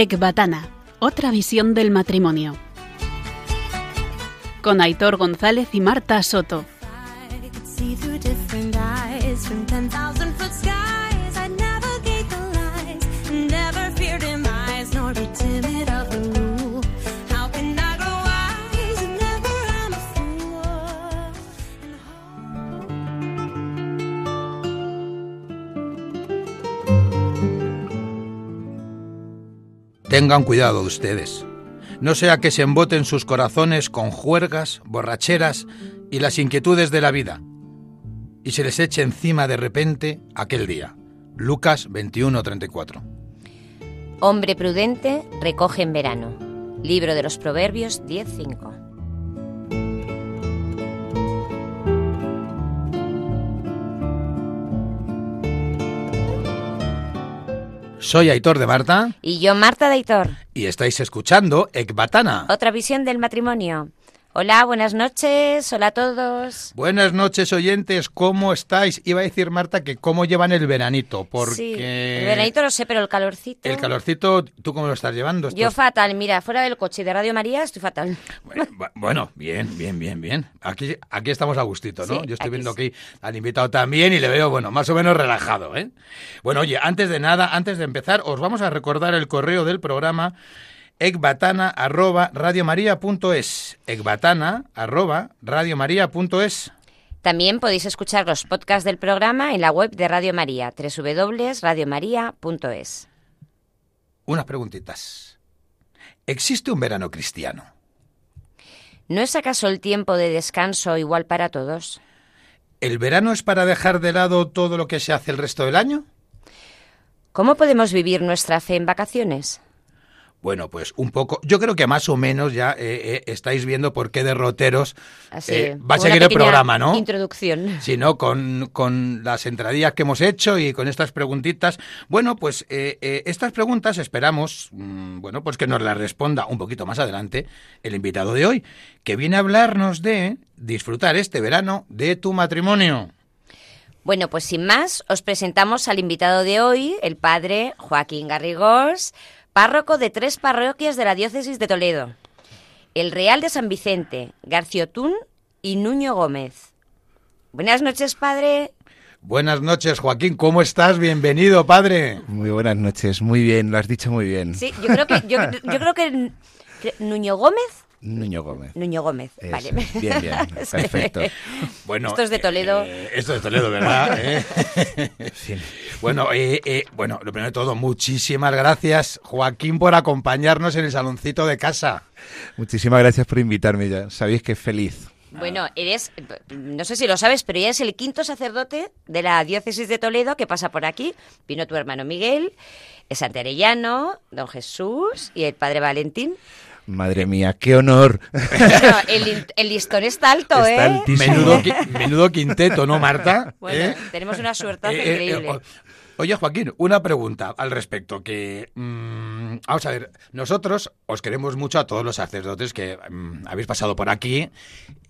Ecbatana, otra visión del matrimonio. Con Aitor González y Marta Soto. Tengan cuidado ustedes. No sea que se emboten sus corazones con juergas, borracheras y las inquietudes de la vida. Y se les eche encima de repente aquel día. Lucas 21:34. Hombre prudente recoge en verano. Libro de los Proverbios 10:5. Soy Aitor de Marta. Y yo, Marta de Aitor. Y estáis escuchando Ecbatana. Otra visión del matrimonio. Hola, buenas noches, hola a todos. Buenas noches, oyentes, ¿cómo estáis? Iba a decir, Marta, que cómo llevan el veranito, porque... Sí, el veranito lo sé, pero el calorcito... El calorcito, ¿tú cómo lo estás llevando? Yo fatal, mira, fuera del coche de Radio María estoy fatal. Bueno, bien, bien, bien, bien. Aquí, aquí estamos a gustito, ¿no? Yo estoy viendo aquí al invitado también y le veo, bueno, más o menos relajado, ¿eh? Bueno, oye, antes de nada, antes de empezar, os vamos a recordar el correo del programa ecbatana arroba radiomaria.es. Ecbatana arroba radiomaria.es. También podéis escuchar los podcasts del programa en la web de Radio María, www.radiomaria.es. Unas preguntitas. ¿Existe un verano cristiano? ¿No es acaso el tiempo de descanso igual para todos? ¿El verano es para dejar de lado todo lo que se hace el resto del año? ¿Cómo podemos vivir nuestra fe en vacaciones? Bueno, pues un poco. Yo creo que más o menos ya eh, eh, estáis viendo por qué derroteros eh, va a seguir el programa, ¿no? Introducción. Sí, ¿no? Con, con, las entradillas que hemos hecho y con estas preguntitas. Bueno, pues estas preguntas esperamos, mm, bueno, pues que nos las responda un poquito más adelante el invitado de hoy, que viene a hablarnos de disfrutar este verano de tu matrimonio. Bueno, pues sin más, os presentamos al invitado de hoy, el padre Joaquín Garrigós párroco de tres parroquias de la diócesis de Toledo, el Real de San Vicente, Garciotún y Nuño Gómez. Buenas noches, padre. Buenas noches, Joaquín. ¿Cómo estás? Bienvenido, padre. Muy buenas noches. Muy bien, lo has dicho muy bien. Sí, yo creo que, yo, creo que Nuño Gómez Nuño Gómez. Nuño Gómez, vale. Bien, bien, perfecto. Bueno, esto es de Toledo. Eh, esto es de Toledo, ¿verdad? ¿Eh? sí. Bueno, eh, bueno, lo primero de todo, muchísimas gracias, Joaquín, por acompañarnos en el saloncito de casa. Muchísimas gracias por invitarme, ya sabéis que feliz. Bueno, eres, no sé si lo sabes, pero ya es el quinto sacerdote de la diócesis de Toledo que pasa por aquí. Vino tu hermano Miguel, es Arellano, don Jesús y el padre Valentín. Madre mía, qué honor. el, listón está alto, ¿eh? Menudo, quinteto, ¿no, Marta? Bueno, ¿Eh? tenemos una suerte eh, eh, increíble. Oye, Joaquín, una pregunta al respecto. Que mm, vamos a ver, nosotros os queremos mucho a todos los sacerdotes que mm, habéis pasado por aquí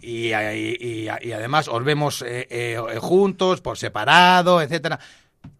y, además os vemos juntos, por separado, etcétera.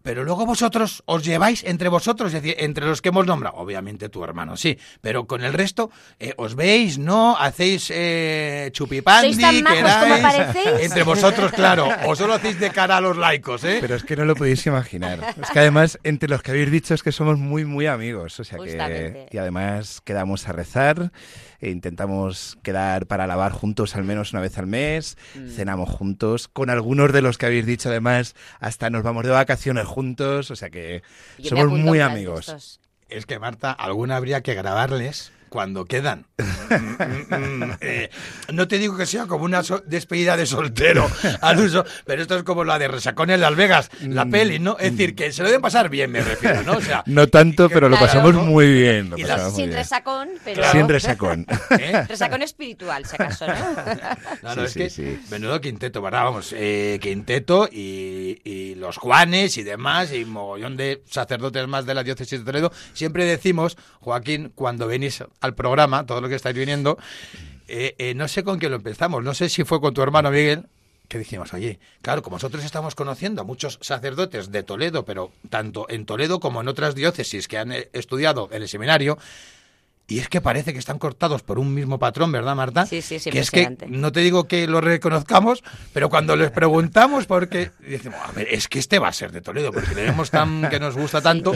Pero luego vosotros os lleváis entre vosotros, es decir, entre los que hemos nombrado, obviamente tu hermano, sí, pero con el resto eh, os veis, ¿no? Hacéis eh, chupipandi, ¿Sois tan parecéis? Entre vosotros, claro, o solo hacéis de cara a los laicos, ¿eh? Pero es que no lo podéis imaginar. Es que además, entre los que habéis dicho es que somos muy, muy amigos, o sea que... Y además quedamos a rezar e intentamos quedar para lavar juntos al menos una vez al mes, mm. cenamos juntos, con algunos de los que habéis dicho además, hasta nos vamos de vacaciones juntos, o sea que somos muy amigos. Es que Marta, alguna habría que grabarles cuando quedan. Mm, mm, mm, eh, no te digo que sea como una despedida de soltero al uso, pero esto es como la de Resacón en Las Vegas, la peli, ¿no? Es decir, que se lo deben pasar bien, me refiero, ¿no? O sea, no tanto, pero lo pasamos muy bien. sin resacón, pero... Sin resacón. ¿Eh? Resacón espiritual, si acaso, ¿no? No, no, es que menudo quinteto, ¿verdad? Vamos, eh, quinteto y, y los Juanes y demás, y mogollón de sacerdotes más de la diócesis de Toledo. Siempre decimos, Joaquín, cuando venís al programa, todo lo que estáis viniendo, eh, eh, no sé con qué lo empezamos. No sé si fue con tu hermano Miguel. que dijimos, oye, claro, como nosotros estamos conociendo a muchos sacerdotes de Toledo, pero tanto en Toledo como en otras diócesis que han eh, estudiado en el seminario, y es que parece que están cortados por un mismo patrón, ¿verdad, Marta? Sí, sí, sí. Que es que no te digo que lo reconozcamos, pero cuando les preguntamos por qué, decimos, a ver, es que este va a ser de Toledo, porque tenemos tan que nos gusta tanto.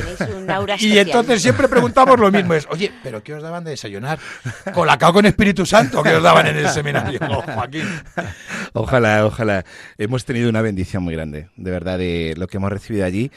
y entonces siempre preguntamos lo mismo, es, oye, ¿pero qué os daban de desayunar? ¿Colacao con Espíritu Santo que os daban en el seminario, Joaquín? Ojalá, ojalá. Hemos tenido una bendición muy grande, de verdad, de lo que hemos recibido allí.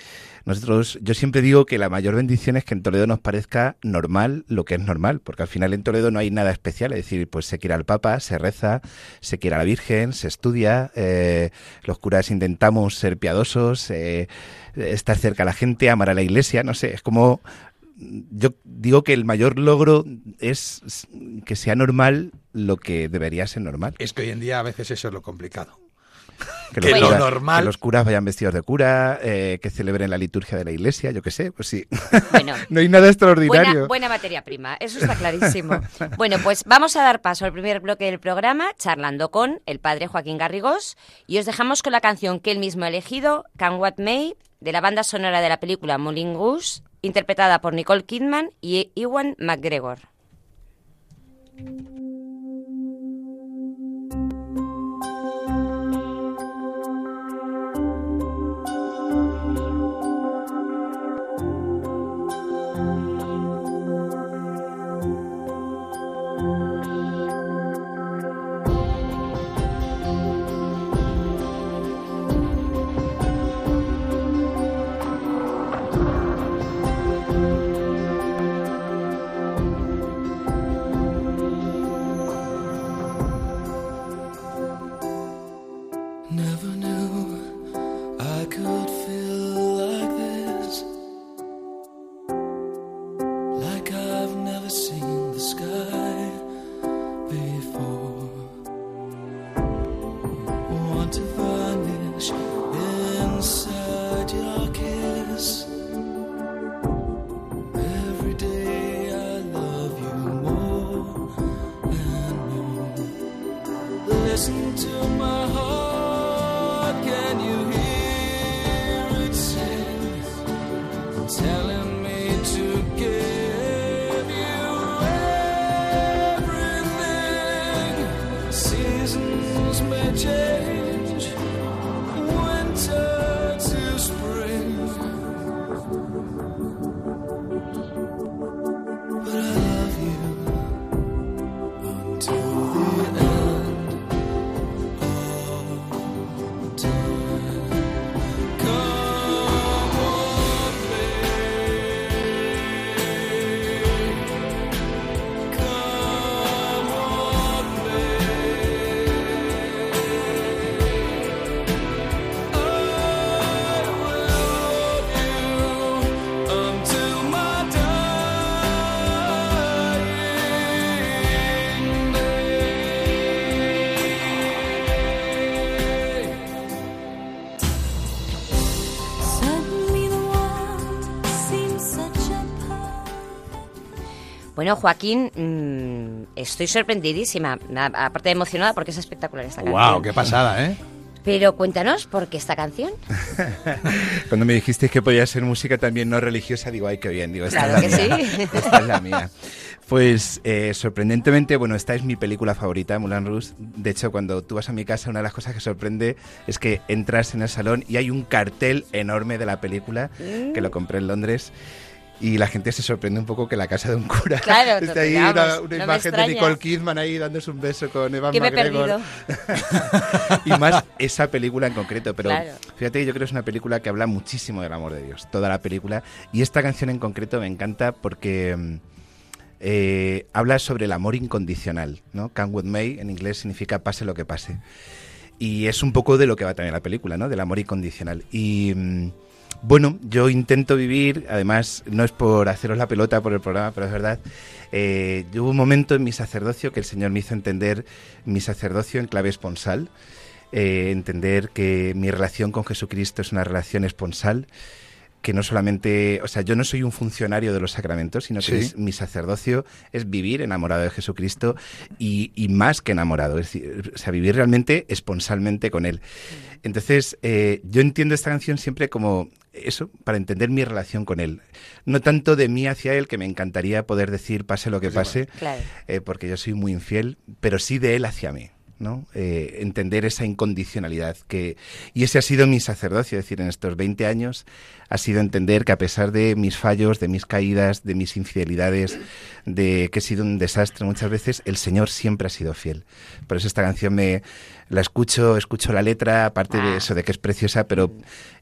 Nosotros, yo siempre digo que la mayor bendición es que en Toledo nos parezca normal lo que es normal, porque al final en Toledo no hay nada especial, es decir, pues se quiere al Papa, se reza, se quiere a la Virgen, se estudia, eh, los curas intentamos ser piadosos, eh, estar cerca a la gente, amar a la Iglesia, no sé, es como yo digo que el mayor logro es que sea normal lo que debería ser normal. Es que hoy en día a veces eso es lo complicado. Que, los, curas, normal... que los curas vayan vestidos de cura, eh, que celebren la liturgia de la iglesia, yo qué sé, pues sí. Bueno, no hay nada extraordinario. Buena, buena, materia prima, eso está clarísimo. bueno, pues vamos a dar paso al primer bloque del programa, charlando con el padre Joaquín Garrigós, y os dejamos con la canción que él mismo ha elegido, Can What May, de la banda sonora de la película Moulin Rouge, interpretada por Nicole Kidman y Ewan McGregor. Bueno, Joaquín, mm, estoy sorprendidísima, aparte de emocionada porque es espectacular esta canción. ¡Wow! ¡Qué pasada, eh! Pero cuéntanos, ¿por qué esta canción? Cuando me dijiste que podía ser música también no religiosa, digo, ay, qué bien, digo, esta claro es la que mía. Sí. Esta es la mía. Pues eh, sorprendentemente, bueno, esta es mi película favorita, Moulin Rouge. De hecho, cuando tú vas a mi casa, una de las cosas que sorprende es que entras en el salón y hay un cartel enorme de la película, que lo compré en Londres y la gente se sorprende un poco que la casa de un cura claro, está ahí una, imagen de Nicole Kidman ahí dándose un beso con Evan que McGregor. y más esa película en concreto, pero fíjate yo creo que es una película que habla muchísimo del amor de Dios, toda la película y esta canción en concreto me encanta porque mm, eh, habla sobre el amor incondicional, ¿no? Can What May en inglés significa pase lo que pase. Y es un poco de lo que va también la película, ¿no? Del amor incondicional. Y mm, bueno, yo intento vivir, además no es por haceros la pelota por el programa, pero es verdad, eh, hubo un momento en mi sacerdocio que el Señor me hizo entender mi sacerdocio en clave esponsal, eh, entender que mi relación con Jesucristo es una relación esponsal, que no solamente, o sea, yo no soy un funcionario de los sacramentos, sino que mi sacerdocio es vivir enamorado de Jesucristo y, y, más que enamorado, es decir, o sea, vivir realmente esponsalmente con Él. Entonces, eh, yo entiendo esta canción siempre como eso, para entender mi relación con Él. No tanto de mí hacia Él, que me encantaría poder decir pase lo que pase, eh, porque yo soy muy infiel, pero sí de Él hacia mí. ¿no? Eh, entender esa incondicionalidad que y ese ha sido mi sacerdocio, es decir, en estos 20 años ha sido entender que a pesar de mis fallos, de mis caídas, de mis infidelidades, de que he sido un desastre muchas veces, el Señor siempre ha sido fiel. Por eso esta canción me la escucho, escucho la letra, aparte de ah. eso, de que es preciosa, pero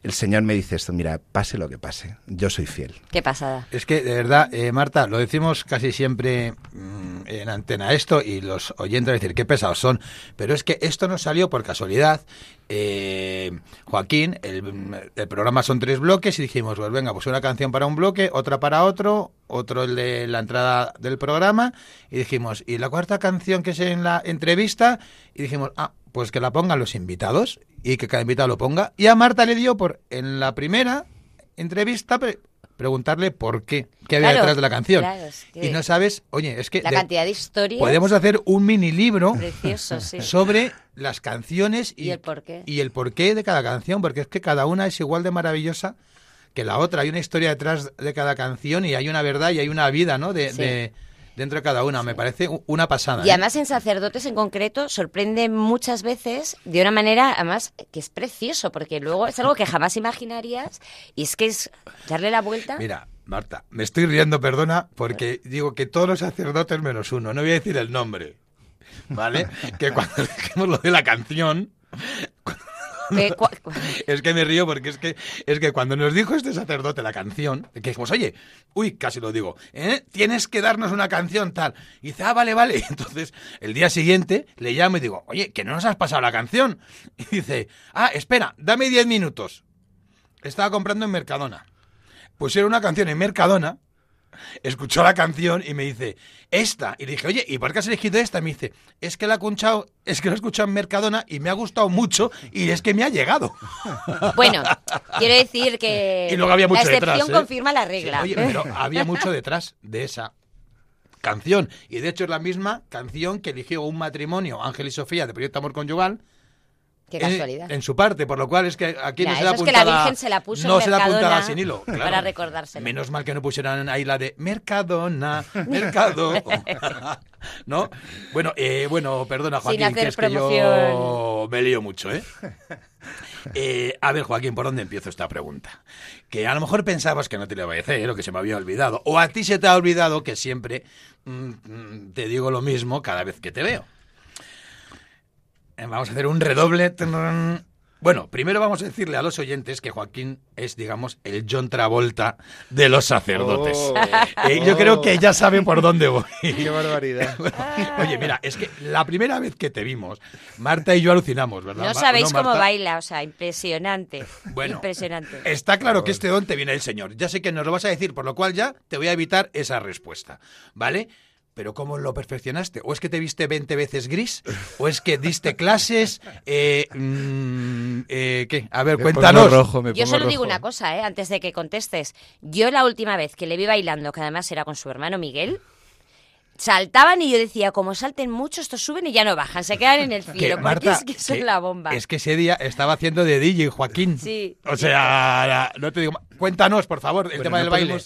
el Señor me dice esto, mira, pase lo que pase, yo soy fiel. Qué pasada. Es que, de verdad, eh, Marta, lo decimos casi siempre mm, en antena esto y los oyentes decir, qué pesados son, pero es que esto no salió por casualidad. Eh, Joaquín, el, el, programa son tres bloques y dijimos, pues venga, pues una canción para un bloque, otra para otro, otro el de la entrada del programa y dijimos, y la cuarta canción que es en la entrevista y dijimos, ah, pues que la pongan los invitados y que cada invitado lo ponga. Y a Marta le dio por, en la primera entrevista, preguntarle por qué, qué había detrás de la canción. Y no sabes, oye, es que... La cantidad de historias... Podemos hacer un mini libro sobre las canciones y, el porqué. y el porqué de cada canción, porque es que cada una es igual de maravillosa que la otra. Hay una historia detrás de cada canción y hay una verdad y hay una vida, ¿no? de, dentro de cada una. Me parece una pasada. Y ¿eh? además en sacerdotes en concreto sorprende muchas veces de una manera, además, que es precioso, porque luego es algo que jamás imaginarías y es que es darle la vuelta. Mira, Marta, me estoy riendo, perdona, porque digo que todos los sacerdotes menos uno, no voy a decir el nombre, ¿vale? que cuando dejemos lo de la canción, es que me río porque es que, es que cuando nos dijo este sacerdote la canción, que dijimos, oye, uy, casi lo digo, ¿eh? tienes que darnos una canción tal. Y dice, ah, vale, vale. Entonces, el día siguiente le llamo y digo, oye, que no nos has pasado la canción. Y dice, ah, espera, dame 10 minutos. Estaba comprando en Mercadona. Pusieron una canción en Mercadona escuchó la canción y me dice, esta. Y le dije, oye, ¿y por qué has elegido esta? Y me dice, es que la he escuchado, es que la he escuchado en Mercadona y me ha gustado mucho y es que me ha llegado. Bueno, quiero decir que y luego había mucho la excepción ¿eh? confirma la regla. oye, pero había mucho detrás de esa canción. Y de hecho es la misma canción que eligió un matrimonio, Ángel y Sofía, de Proyecto Amor Conyugal, Qué casualidad. En, su parte, por lo cual es que aquí no se la es que la Virgen se la puso no se la apuntaba sin hilo. Para recordárselo. Menos mal que no pusieran ahí la de Mercadona, Mercado. ¿No? Bueno, eh, bueno, perdona, Joaquín, que es que yo me lío mucho, ¿eh? ¿eh? A ver, Joaquín, ¿por dónde empiezo esta pregunta? Que a lo mejor pensabas que no te lo iba a decir, o que se me había olvidado. O a ti se te ha olvidado que siempre mm, mm, te digo lo mismo cada vez que te veo. Eh, vamos a hacer un redoble. Bueno, primero vamos a decirle a los oyentes que Joaquín es, digamos, el John Travolta de los sacerdotes. Oh. Eh, yo creo que ya saben por dónde voy. Qué barbaridad. oye, mira, es que la primera vez que te vimos, Marta y yo alucinamos, ¿verdad? No sabéis cómo baila, o sea, impresionante. Bueno, impresionante. Está claro que este don te viene el Señor. Ya sé que nos lo vas a decir, por lo cual ya te voy a evitar esa respuesta, ¿vale? Pero ¿cómo lo perfeccionaste? ¿O es que te viste 20 veces gris? ¿O es que diste clases? Eh, mm, eh, ¿Qué? A ver, cuéntanos. Yo solo digo una cosa, ¿eh? antes de que contestes. Yo la última vez que le vi bailando, que además era con su hermano Miguel, saltaban y yo decía, como salten mucho, estos suben y ya no bajan, se quedan en el cielo, porque es que son la bomba. Es que ese día estaba haciendo de DJ Joaquín. Sí. O sea, no te digo, cuéntanos, por favor, el tema del baile.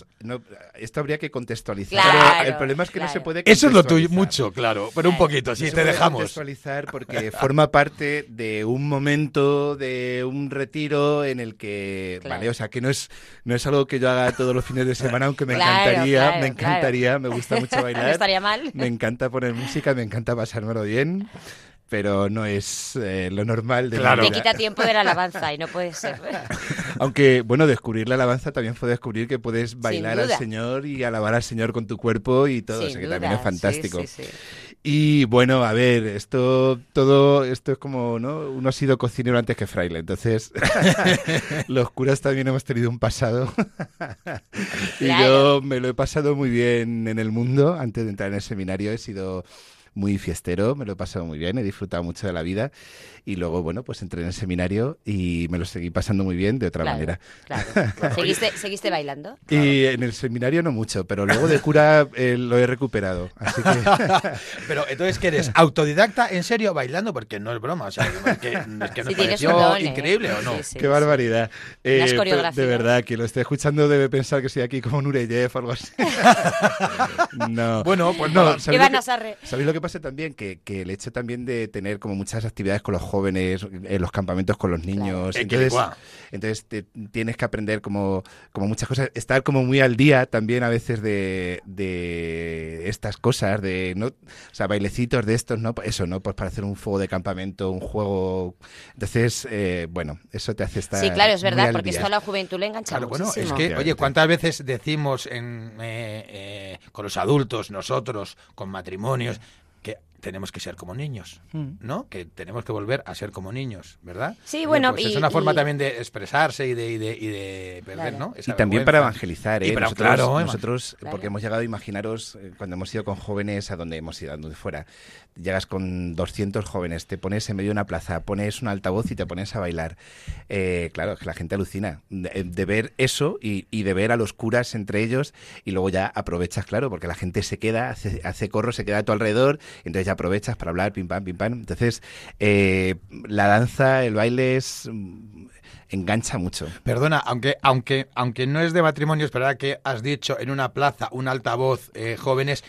esto habría que contextualizar. el problema es que no se puede Eso es lo tuyo, mucho, claro, pero un poquito, sí, te dejamos. contextualizar porque forma parte de un momento, de un retiro en el que, vale, o sea, que no es, no es algo que yo haga todos los fines de semana, aunque me encantaría, me encantaría, me gusta mucho bailar. Me encanta poner música, me encanta pasármelo bien pero no es eh, lo normal de claro. Te quita tiempo de la alabanza y no puede ser. Aunque, bueno, descubrir la alabanza también fue descubrir que puedes bailar al Señor y alabar al Señor con tu cuerpo y todo, o sea, que también es fantástico. y bueno, a ver, esto todo esto es como, ¿no? Uno ha sido cocinero antes que fraile, entonces los curas también hemos tenido un pasado. y yo me lo he pasado muy bien en el mundo antes de entrar en el seminario, he sido muy fiestero, me lo he pasado muy bien, he disfrutado mucho de la vida y luego, bueno, pues entré en el seminario y me lo seguí pasando muy bien de otra manera. ¿Seguiste, ¿Seguiste, bailando? Y en el seminario no mucho, pero luego de cura eh, lo he recuperado. Así que... pero entonces, ¿qué eres? ¿Autodidacta en serio bailando? Porque no es broma, o sea, es que, es que nos pareció ¿eh? increíble, ¿o no? Qué barbaridad. Eh, de verdad, quien lo esté escuchando debe pensar que estoy aquí como Nureyev o algo así. no. Bueno, pues no. ¿Sabéis lo que pasa también? Que, que, el hecho también de tener como muchas actividades con los jóvenes, en los campamentos con los niños. Entonces, entonces tienes que aprender como, como muchas cosas, estar como muy al día también a veces de, de estas cosas, de no, o sea, bailecitos de estos, ¿no? Eso, ¿no? Pues para hacer un fuego de campamento, un juego. Entonces, eh, bueno, eso te hace estar. Sí, claro, es verdad, porque esto a la juventud le engancha claro, Bueno, es que, oye, ¿cuántas veces decimos en, eh, eh, con los adultos, nosotros, con matrimonios, tenemos que ser como niños, mm. ¿no? Que tenemos que volver a ser como niños, ¿verdad? Sí, bueno, pues es una forma también de expresarse y de, y de, y de perder, ¿no? y también para evangelizar, ¿eh? nosotros, claro, nosotros porque hemos llegado, imaginaros, eh, cuando hemos ido con jóvenes a donde hemos ido, a donde fuera, llegas con 200 jóvenes, te pones en medio de una plaza, pones un altavoz y te pones a bailar. Eh, claro, que la gente alucina de, ver eso y, y, de ver a los curas entre ellos y luego ya aprovechas, claro, porque la gente se queda, hace, hace corro, se queda a tu alrededor, entonces ya aprovechas para hablar, pim pam, pim pam. Entonces, eh, la danza, el baile es mm, engancha mucho. Perdona, aunque, aunque, aunque no es de matrimonio, es verdad que has dicho en una plaza, un altavoz, eh, jóvenes,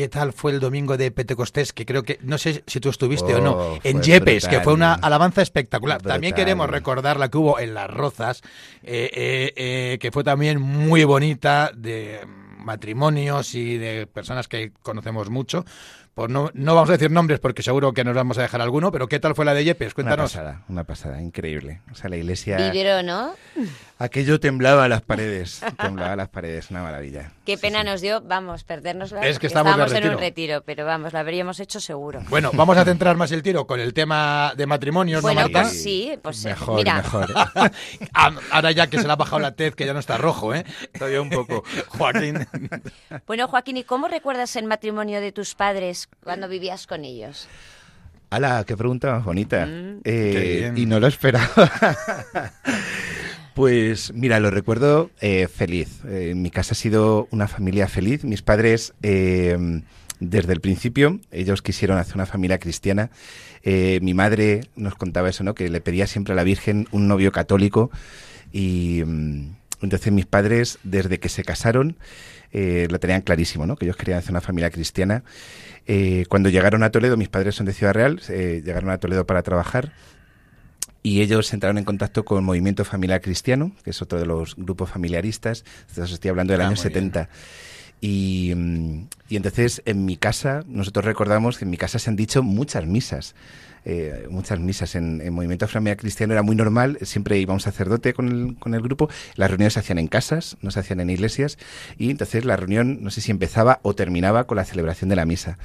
¿Qué tal fue el domingo de Pentecostés? Que creo que, no sé si tú estuviste o no, oh, en Yepes, que fue una alabanza espectacular. También queremos recordar la que hubo en Las Rozas, eh, que fue también muy bonita, de matrimonios y de personas que conocemos mucho. Pues no, no vamos a decir nombres porque seguro que nos vamos a dejar alguno, pero ¿qué tal fue la de Yepes? Cuéntanos. Una pasada, una pasada, increíble. O sea, la iglesia... ¿Vivieron, no? Aquello temblaba las paredes, temblaba las paredes, una maravilla. Qué pena nos dio, vamos, perdernos Es que estamos en un retiro, pero vamos, lo habríamos hecho seguro. Bueno, vamos a centrar más el tiro con el tema de matrimonios, bueno, ¿no, Pues sí, pues mejor, mira. mejor. Ah, ahora ya que se le ha bajado la tez, que ya no está rojo, ¿eh? Todavía un poco. Joaquín. Bueno, Joaquín, ¿y cómo recuerdas el matrimonio de tus padres cuando vivías con ellos? ¡Hala! ¡Qué pregunta más bonita! Mm. Eh, y no lo esperaba. Pues mira, lo recuerdo eh, feliz. Eh, mi casa ha sido una familia feliz. Mis padres, desde el principio, ellos quisieron hacer una familia cristiana. mi madre nos contaba eso, ¿no? Que le pedía siempre a la Virgen un novio católico. Y mm, entonces mis padres, desde que se casaron, lo tenían clarísimo, ¿no? Que ellos querían hacer una familia cristiana. Eh, cuando llegaron a Toledo, mis padres son de Ciudad Real, eh, llegaron a Toledo para trabajar y ellos entraron en contacto con el Movimiento Familiar Cristiano, que es otro de los grupos familiaristas, entonces estoy hablando del ah, año 70. Y, mm, y, entonces en mi casa, nosotros recordamos que en mi casa se han dicho muchas misas. Eh, muchas misas en, en, Movimiento Familiar Cristiano era muy normal, siempre iba un sacerdote con el, con el grupo, las reuniones se hacían en casas, no se hacían en iglesias, y entonces la reunión no sé si empezaba o terminaba con la celebración de la misa.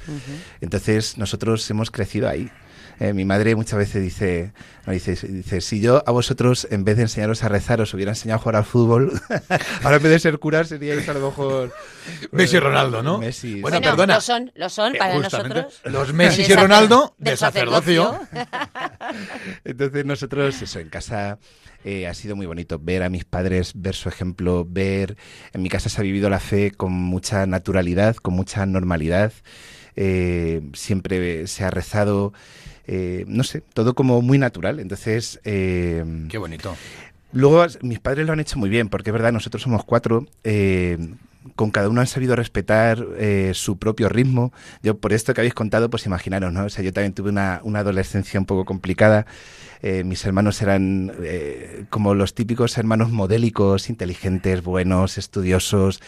Entonces nosotros hemos crecido ahí. Eh, mi madre muchas veces dice, dice, dice, si yo a vosotros, en vez de enseñaros a rezar, os hubiera enseñado a jugar al fútbol, ahora en vez de ser curar, seríais a lo mejor... Messi y Ronaldo, ¿no? Messi. Bueno, perdona. Lo son, lo son para nosotros. Los Messi y Ronaldo de sacerdocio. Entonces nosotros, eso, en casa... Eh, ha sido muy bonito ver a mis padres, ver su ejemplo, ver... En mi casa se ha vivido la fe con mucha naturalidad, con mucha normalidad. Eh, siempre se ha rezado eh, no sé, todo como muy natural. Entonces... Eh, Qué bonito. Luego mis padres lo han hecho muy bien, porque es verdad, nosotros somos cuatro. Eh, con cada uno han sabido respetar su propio ritmo. Yo, por esto que habéis contado, pues imaginaros, ¿no? O sea, yo también tuve una, una adolescencia un poco complicada. Mis hermanos eran como los típicos hermanos modélicos, inteligentes, buenos, estudiosos.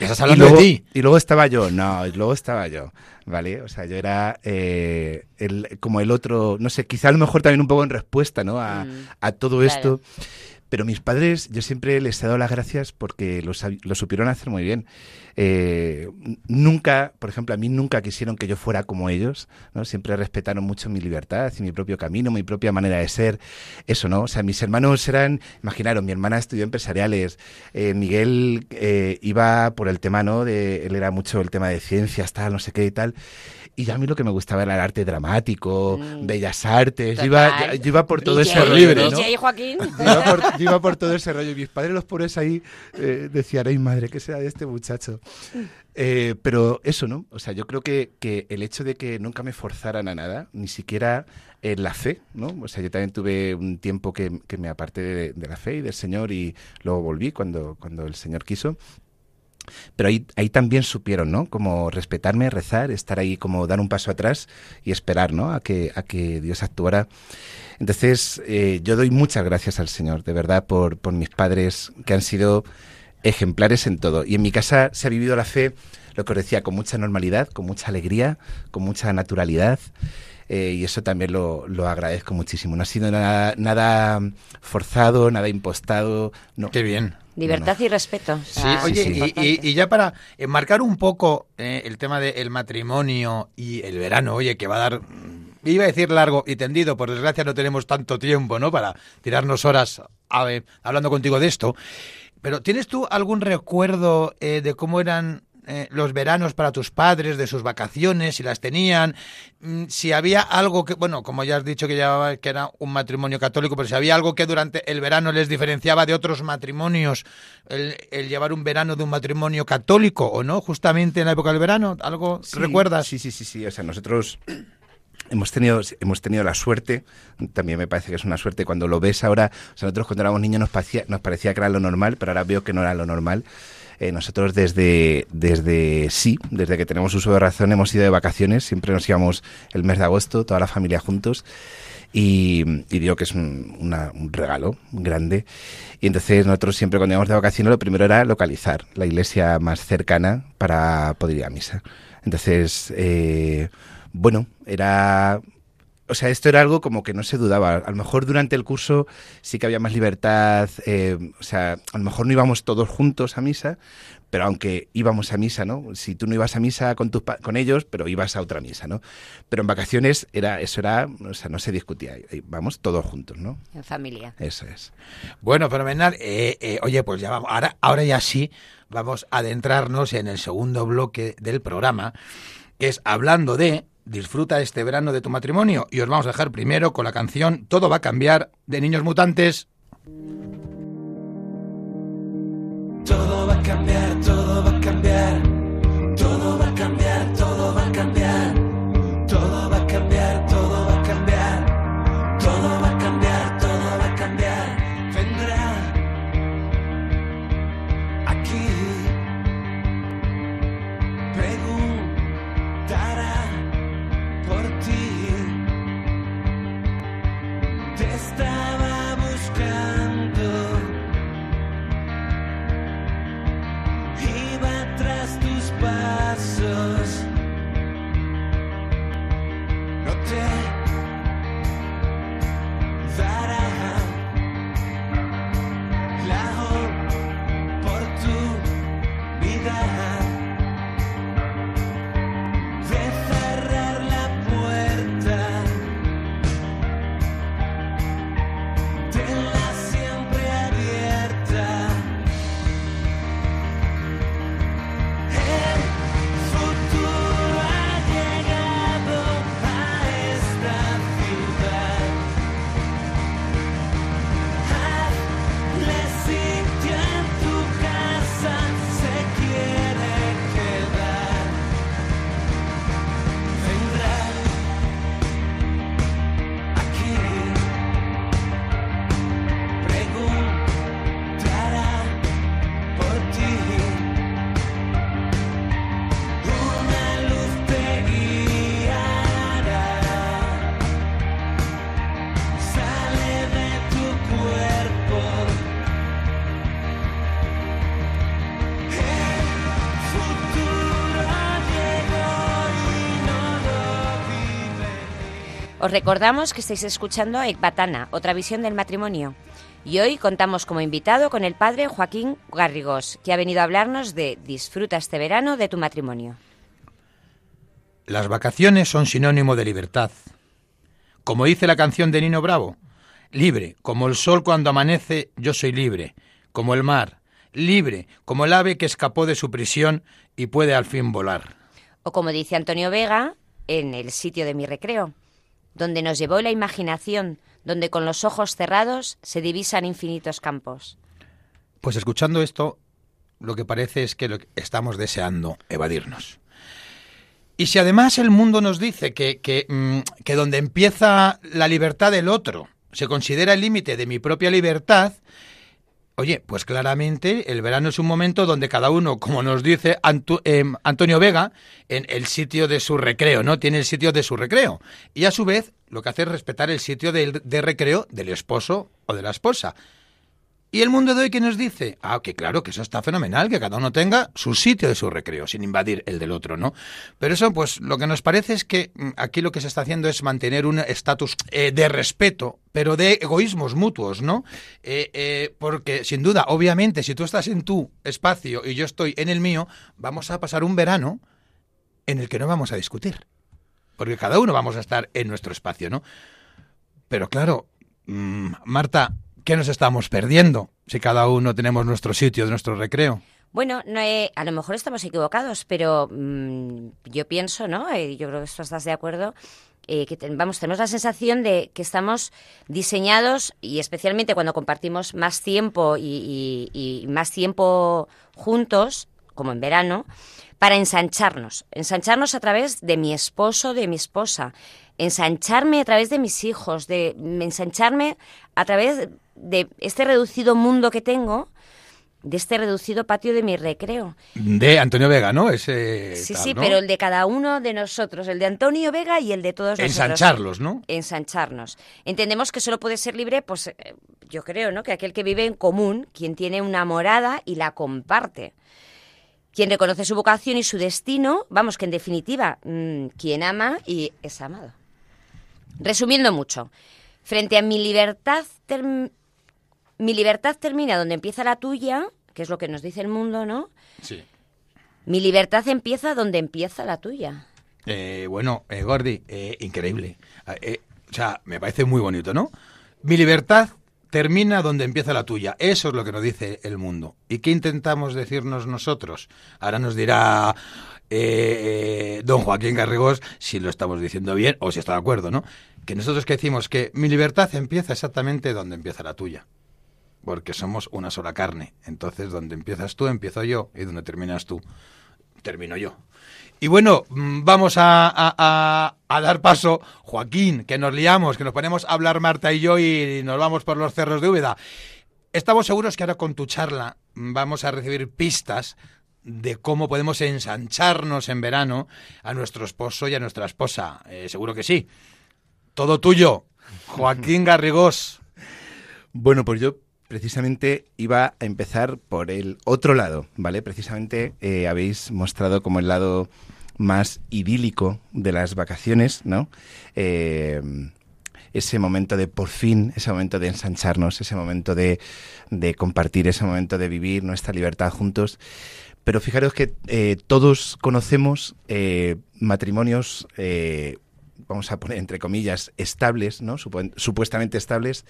¿Estás y luego, de ti? Y luego estaba yo, no, y luego estaba yo. ¿vale? O sea, yo era eh, el, como el otro, no sé, quizá a lo mejor también un poco en respuesta, ¿no? A, mm. a todo esto. Pero mis padres, yo siempre les he dado las gracias porque lo, lo supieron hacer muy bien. Eh, nunca, por ejemplo, a mí nunca quisieron que yo fuera como ellos, ¿no? Siempre respetaron mucho mi libertad y mi propio camino, mi propia manera de ser. Eso, ¿no? O sea, mis hermanos eran, imaginaros, mi hermana estudió empresariales, eh, Miguel eh, iba por el tema, ¿no? De, él era mucho el tema de ciencias, tal, no sé qué y tal. Y a mí lo que me gustaba era el arte dramático, mm. bellas artes. Yo iba, yo iba, por todo ese rollo. ¿no? Joaquín. Yo iba, por, todo ese rollo. Y mis padres, los pobres ahí, eh, decían, ay madre, ¿qué sea de este muchacho? Eh, pero eso, ¿no? O sea, yo creo que, que, el hecho de que nunca me forzaran a nada, ni siquiera en la fe, ¿no? O sea, yo también tuve un tiempo que, que me aparté de, de, la fe y del Señor y luego volví cuando, cuando el Señor quiso. Pero ahí, ahí también supieron, ¿no? Como respetarme, rezar, estar ahí, como dar un paso atrás y esperar, ¿no? A que, a que Dios actuara. Entonces, eh, yo doy muchas gracias al Señor, de verdad, por, por mis padres que han sido ejemplares en todo. Y en mi casa se ha vivido la fe, lo que os decía, con mucha normalidad, con mucha alegría, con mucha naturalidad. Eh, y eso también lo, lo, agradezco muchísimo. No ha sido nada, nada forzado, nada impostado. No. Qué bien. Libertad y respeto. sí, oye, Y, ya para enmarcar un poco eh, el tema del matrimonio y el verano, oye, que va a dar mm, iba a decir largo y tendido, por desgracia no tenemos tanto tiempo, ¿no? Para tirarnos horas hablando contigo de esto. Pero ¿tienes tú algún recuerdo eh, de cómo eran eh, los veranos para tus padres, de sus vacaciones, si las tenían, mm, si había algo que, bueno, como ya has dicho que, ya, que era un matrimonio católico, pero si había algo que durante el verano les diferenciaba de otros matrimonios, el, llevar un verano de un matrimonio católico o no, justamente en la época del verano, ¿algo recuerdas? Sí, sí, sí, sí, o sea, nosotros... Hemos tenido, hemos tenido la suerte, también me parece que es una suerte cuando lo ves ahora, o sea, nosotros cuando éramos niños nos parecía, nos parecía que era lo normal, pero ahora veo que no era lo normal. Eh, nosotros desde, desde sí, desde que tenemos uso de razón, hemos ido de vacaciones, siempre nos íbamos el mes de agosto, toda la familia juntos. Y, digo que es un, regalo grande. Y entonces nosotros siempre cuando íbamos de vacaciones lo primero era localizar la iglesia más cercana para poder ir a misa. Entonces, eh, bueno, era o sea, esto era algo como que no se dudaba. A lo mejor durante el curso sí que había más libertad, eh, o sea, a lo mejor no íbamos todos juntos a misa, pero aunque íbamos a misa, ¿no? Si tú no ibas a misa con, tus con ellos, pero ibas a otra misa, ¿no? Pero en vacaciones era eso era, o sea, no se discutía, vamos todos juntos, ¿no? En familia. Eso es. Bueno, fenomenal. Eh, eh, oye, pues ya vamos, ahora, ahora ya sí vamos a adentrarnos en el segundo bloque del programa, que es hablando de disfruta este verano de tu matrimonio y os vamos a dejar primero con la canción Todo va a cambiar de Niños Mutantes. Todo va a cambiar, Os recordamos que estáis escuchando Ecbatana, otra visión del matrimonio. Y hoy contamos como invitado con el padre Joaquín Garrigós, que ha venido a hablarnos de Disfruta este verano de tu matrimonio. Las vacaciones son sinónimo de libertad. Como dice la canción de Nino Bravo, libre, como el sol cuando amanece, yo soy libre, como el mar, libre, como el ave que escapó de su prisión y puede al fin volar. O como dice Antonio Vega, en el sitio de mi recreo, donde nos llevó la imaginación, donde con los ojos cerrados se divisan infinitos campos. Pues escuchando esto, lo que parece es que, estamos deseando evadirnos. Y si además el mundo nos dice que, que, mm, que donde empieza la libertad del otro se considera el límite de mi propia libertad, Oye, pues claramente el verano es un momento donde cada uno, como nos dice em, Antonio Vega, en el sitio de su recreo, ¿no? Tiene el sitio de su recreo. Y a su vez, lo que hace es respetar el sitio de recreo del esposo o de la esposa. ¿Y el mundo de hoy qué nos dice? Ah, que claro, que eso está fenomenal, que cada uno tenga su sitio de su recreo, sin invadir el del otro, ¿no? Pero eso, pues, lo que nos parece es que mm, aquí lo que se está haciendo es mantener un estatus eh, de respeto, pero de egoísmos mutuos, ¿no? Eh, eh, porque, sin duda, obviamente, si tú estás en tu espacio y yo estoy en el mío, vamos a pasar un verano en el que no vamos a discutir. Porque cada uno vamos a estar en nuestro espacio, ¿no? Pero claro, mm, Marta, ¿qué nos estamos perdiendo si cada uno tenemos nuestro sitio, nuestro recreo? Bueno, no, a lo mejor estamos equivocados, pero mm, yo pienso, ¿no? Eh, yo creo que estás de acuerdo, eh, que vamos, tenemos la sensación de que estamos diseñados, y especialmente cuando compartimos más tiempo y más tiempo juntos, como en verano, para ensancharnos, ensancharnos a través de mi esposo, de mi esposa, ensancharme a través de mis hijos, de ensancharme a través de este reducido mundo que tengo, de este reducido patio de mi recreo. De Antonio Vega, ¿no? Ese sí, sí, pero el de cada uno de nosotros, el de Antonio Vega y el de todos nosotros. Ensancharlos, ¿no? Ensancharnos. Entendemos que solo puede ser libre, pues eh, yo creo, ¿no? Que aquel que vive en común, quien tiene una morada y la comparte. Quien reconoce su vocación y su destino, vamos, que en definitiva, mm, quien ama y es amado. Resumiendo mucho, frente a mi libertad mi libertad termina donde empieza la tuya, que es lo que nos dice el mundo, ¿no? Sí. Mi libertad empieza donde empieza la tuya. Eh, bueno, eh, Gordy, eh, increíble. Eh, o sea, me parece muy bonito, ¿no? Mi libertad termina donde empieza la tuya. Eso es lo que nos dice el mundo. ¿Y qué intentamos decirnos nosotros? Ahora nos dirá don Joaquín Garrigós si lo estamos diciendo bien o si está de acuerdo, ¿no? Que nosotros que decimos que mi libertad empieza exactamente donde empieza la tuya porque somos una sola carne. Entonces, donde empiezas tú, empiezo yo, y donde terminas tú, termino yo. Y bueno, mm, vamos a, dar paso, Joaquín, que nos liamos, que nos ponemos a hablar Marta y yo y nos vamos por los cerros de Úbeda. Estamos seguros que ahora con tu charla vamos a recibir pistas de cómo podemos ensancharnos en verano a nuestro esposo y a nuestra esposa. Eh, seguro que sí. Todo tuyo, Joaquín Garrigós. Bueno, pues yo precisamente iba a empezar por el otro lado, ¿vale? Precisamente eh, habéis mostrado como el lado más idílico de las vacaciones, ¿no? Eh, ese momento de por fin, ese momento de ensancharnos, ese momento de, compartir, ese momento de vivir nuestra libertad juntos. Pero fijaros que eh, todos conocemos matrimonios vamos a poner entre comillas, estables, ¿no? supuestamente estables,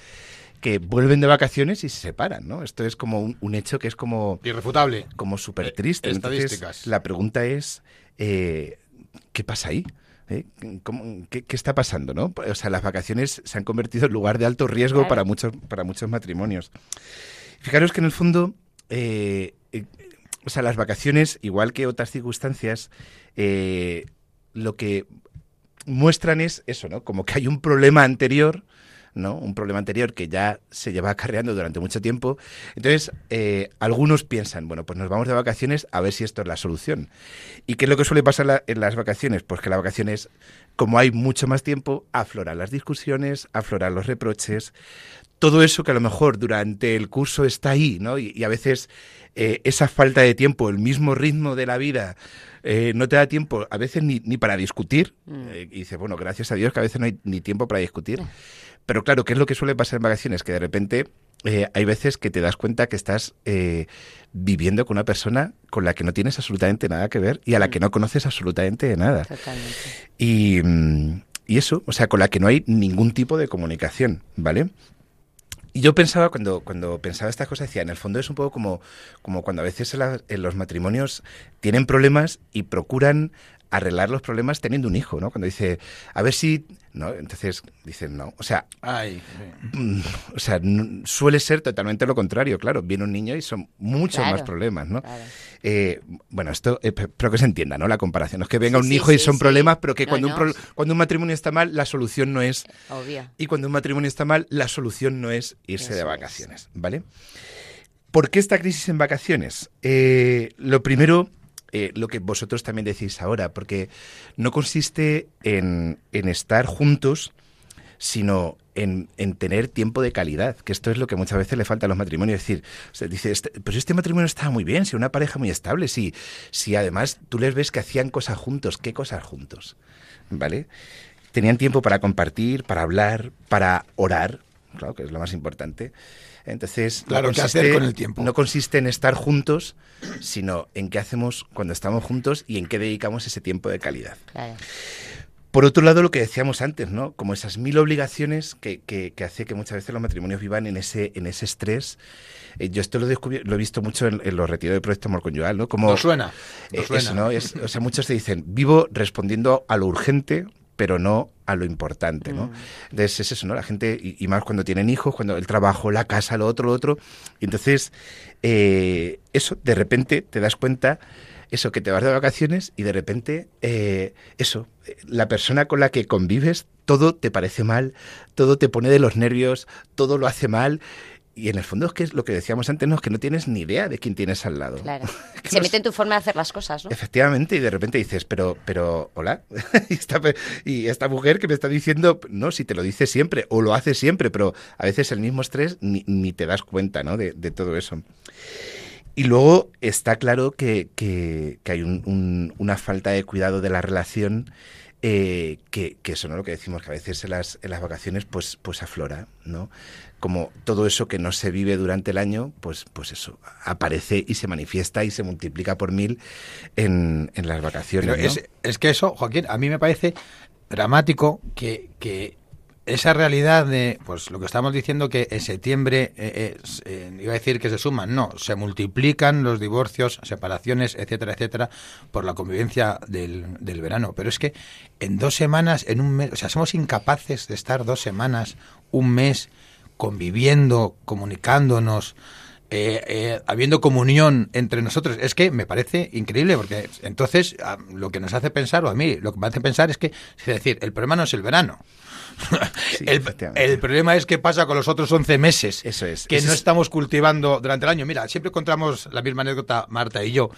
que vuelven de vacaciones y se separan, ¿no? Esto es como un, hecho que es como... Irrefutable. Como súper triste. estadísticas. la pregunta es, eh, ¿qué pasa ahí? ¿Eh? qué, está pasando? ¿no? O sea, las vacaciones se han convertido en lugar de alto riesgo para, muchos, para muchos matrimonios. Fijaros que en el fondo, eh, o sea, las vacaciones, igual que otras circunstancias, lo que muestran es eso, ¿no? Como que hay un problema anterior ¿no? Un problema anterior que ya se lleva acarreando durante mucho tiempo. Entonces, eh, algunos piensan, bueno, pues nos vamos de vacaciones a ver si esto es la solución. ¿Y qué es lo que suele pasar en las vacaciones? Pues que las vacaciones, como hay mucho más tiempo, afloran las discusiones, afloran los reproches, todo eso que a lo mejor durante el curso está ahí, ¿no? Y, a veces eh, esa falta de tiempo, el mismo ritmo de la vida, eh, no te da tiempo a veces ni, ni para discutir. Mm. y dices, bueno, gracias a Dios que a veces no hay ni tiempo para discutir. Pero claro, ¿qué es lo que suele pasar en vacaciones? Que de repente eh, hay veces que te das cuenta que estás eh, viviendo con una persona con la que no tienes absolutamente nada que ver y a la que no conoces absolutamente nada. Totalmente. Y, mm, y eso, o sea, con la que no hay ningún tipo de comunicación, ¿vale? Y yo pensaba, cuando, cuando pensaba estas cosas, decía, en el fondo es un poco como, como cuando a veces en, los matrimonios tienen problemas y procuran arreglar los problemas teniendo un hijo, ¿no? Cuando dice, a ver si... ¿no? Entonces dicen no. O sea, mm, o sea suele ser totalmente lo contrario, claro. Viene un niño y son muchos más problemas, ¿no? Eh, bueno, esto, eh, espero que se entienda, ¿no? La comparación. No es que venga un hijo y son problemas, pero que cuando, Un cuando un matrimonio está mal, la solución no es... Obvio. Y cuando un matrimonio está mal, la solución no es irse de vacaciones, ¿vale? ¿Por qué esta crisis en vacaciones? Eh, lo primero eh, lo que vosotros también decís ahora, porque no consiste en, estar juntos, sino en, tener tiempo de calidad, que esto es lo que muchas veces le falta a los matrimonios. Es decir, se dice, este, pues este matrimonio está muy bien, si una pareja muy estable, si, si además tú les ves que hacían cosas juntos, ¿qué cosas juntos? ¿Vale? Tenían tiempo para compartir, para hablar, para orar, claro, que es lo más importante. Entonces, claro, ¿qué hacer con el tiempo? No consiste en estar juntos, sino en qué hacemos cuando estamos juntos y en qué dedicamos ese tiempo de calidad. Por otro lado, lo que decíamos antes, ¿no? Como esas mil obligaciones que, que, hace que muchas veces los matrimonios vivan en ese, en ese estrés. Eh, yo esto lo, lo he visto mucho en, los retiros de Proyecto Amor Conyugal, ¿no? Como, no suena. Eh, suena. ¿no? o sea, muchos te dicen, vivo respondiendo a lo urgente, pero no a lo importante, ¿no? Mm. Entonces es eso, ¿no? La gente, y, más cuando tienen hijos, cuando el trabajo, la casa, lo otro, lo otro. Y entonces, eh, eso, de repente te das cuenta, eso, que te vas de vacaciones y de repente, eh, eso, la persona con la que convives, todo te parece mal, todo te pone de los nervios, todo lo hace mal y en el fondo es que es lo que decíamos antes, no es que no tienes ni idea de quién tienes al lado. Claro. Se mete en tu forma de hacer las cosas, ¿no? Efectivamente, y de repente dices, pero, pero, hola, y, esta, mujer que me está diciendo, no, si te lo dice siempre, o lo hace siempre, pero a veces el mismo estrés ni, te das cuenta, ¿no? De, todo eso. Y luego está claro que, que, hay una falta de cuidado de la relación eh, que, que, eso no lo que decimos que a veces en las, en las vacaciones pues pues aflora no como todo eso que no se vive durante el año, pues, pues eso, aparece y se manifiesta y se multiplica por mil en, en las vacaciones. es, es, que eso, Joaquín, a mí me parece dramático que, que esa realidad de, pues lo que estamos diciendo que en septiembre, eh, eh, iba a decir que se suman, no, se multiplican los divorcios, separaciones, etcétera, etcétera, por la convivencia del, del verano. Pero es que en dos semanas, en un mes, o sea, somos incapaces de estar dos semanas, un mes, conviviendo, comunicándonos, eh, eh, habiendo comunión entre nosotros. Es que me parece increíble porque entonces lo que nos hace pensar, o a mí lo que me hace pensar es que, es decir, el problema no es el verano. el, problema es qué pasa con los otros 11 meses Eso es, que no estamos cultivando durante el año. Mira, siempre encontramos la misma anécdota, Marta y yo,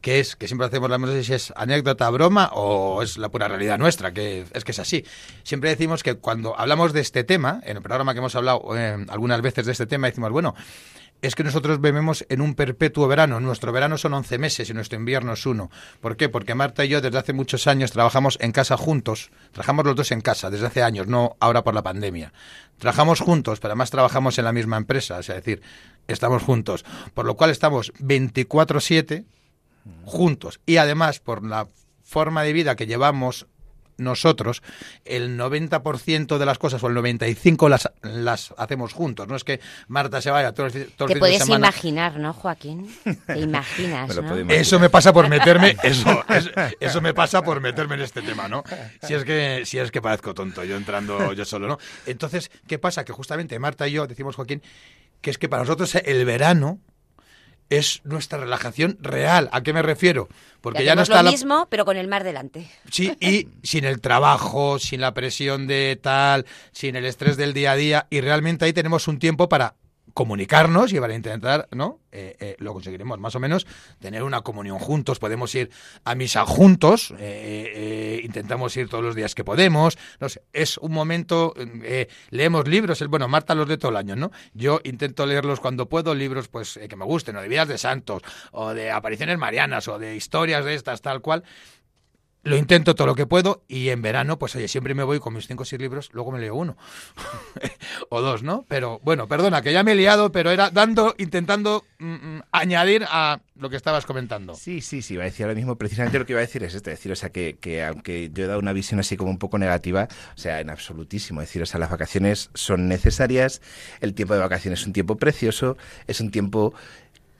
que es que siempre hacemos la no si es anécdota, broma o es la pura realidad nuestra, que es que es así. Siempre decimos que cuando hablamos de este tema, en el programa que hemos hablado eh, algunas veces de este tema, decimos, bueno, es que nosotros vivimos en un perpetuo verano. Nuestro verano son 11 meses y nuestro invierno es uno. ¿Por qué? Porque Marta y yo desde hace muchos años trabajamos en casa juntos. Trabajamos los dos en casa desde hace años, no ahora por la pandemia. Trabajamos juntos, pero además trabajamos en la misma empresa. Es decir, estamos juntos. Por lo cual estamos 24-7 juntos. Y además, por la forma de vida que llevamos nosotros, el 90% de las cosas o el 95% las, las hacemos juntos. No es que Marta se vaya todos, todos Te puedes imaginar, ¿no, Joaquín? Te imaginas, ¿no? Eso me pasa por meterme, eso, eso, me pasa por meterme en este tema, ¿no? Si es que, si es que parezco tonto yo entrando yo solo, ¿no? Entonces, ¿qué pasa? Que justamente Marta y yo decimos, Joaquín, que es que para nosotros el verano es nuestra relajación real. ¿A qué me refiero? Porque ya no está lo mismo, pero con el mar delante. Sí, y sin el trabajo, sin la presión de tal, sin el estrés del día a día, y realmente ahí tenemos un tiempo para comunicarnos y para intentar, ¿no? Eh, eh, lo conseguiremos más o menos, tener una comunión juntos, podemos ir a misa juntos, eh, intentamos ir todos los días que podemos, no sé, es un momento, leemos libros, bueno, Marta los de todo el año, ¿no? Yo intento leerlos cuando puedo, libros pues que me gusten, o de vidas de santos, o de apariciones marianas, o de historias de estas, tal cual, lo intento todo lo que puedo y en verano, pues oye, siempre me voy con mis cinco o seis libros, luego me leo uno o dos, ¿no? Pero bueno, perdona, que ya me he liado, pero era dando, intentando mm, mm, añadir a lo que estabas comentando. Sí, sí, sí, iba a decir ahora mismo, precisamente lo que iba a decir es esto, decir, o sea, que, que aunque yo he dado una visión así como un poco negativa, o sea, en absolutísimo, decir, o sea, las vacaciones son necesarias, el tiempo de vacaciones es un tiempo precioso, es un tiempo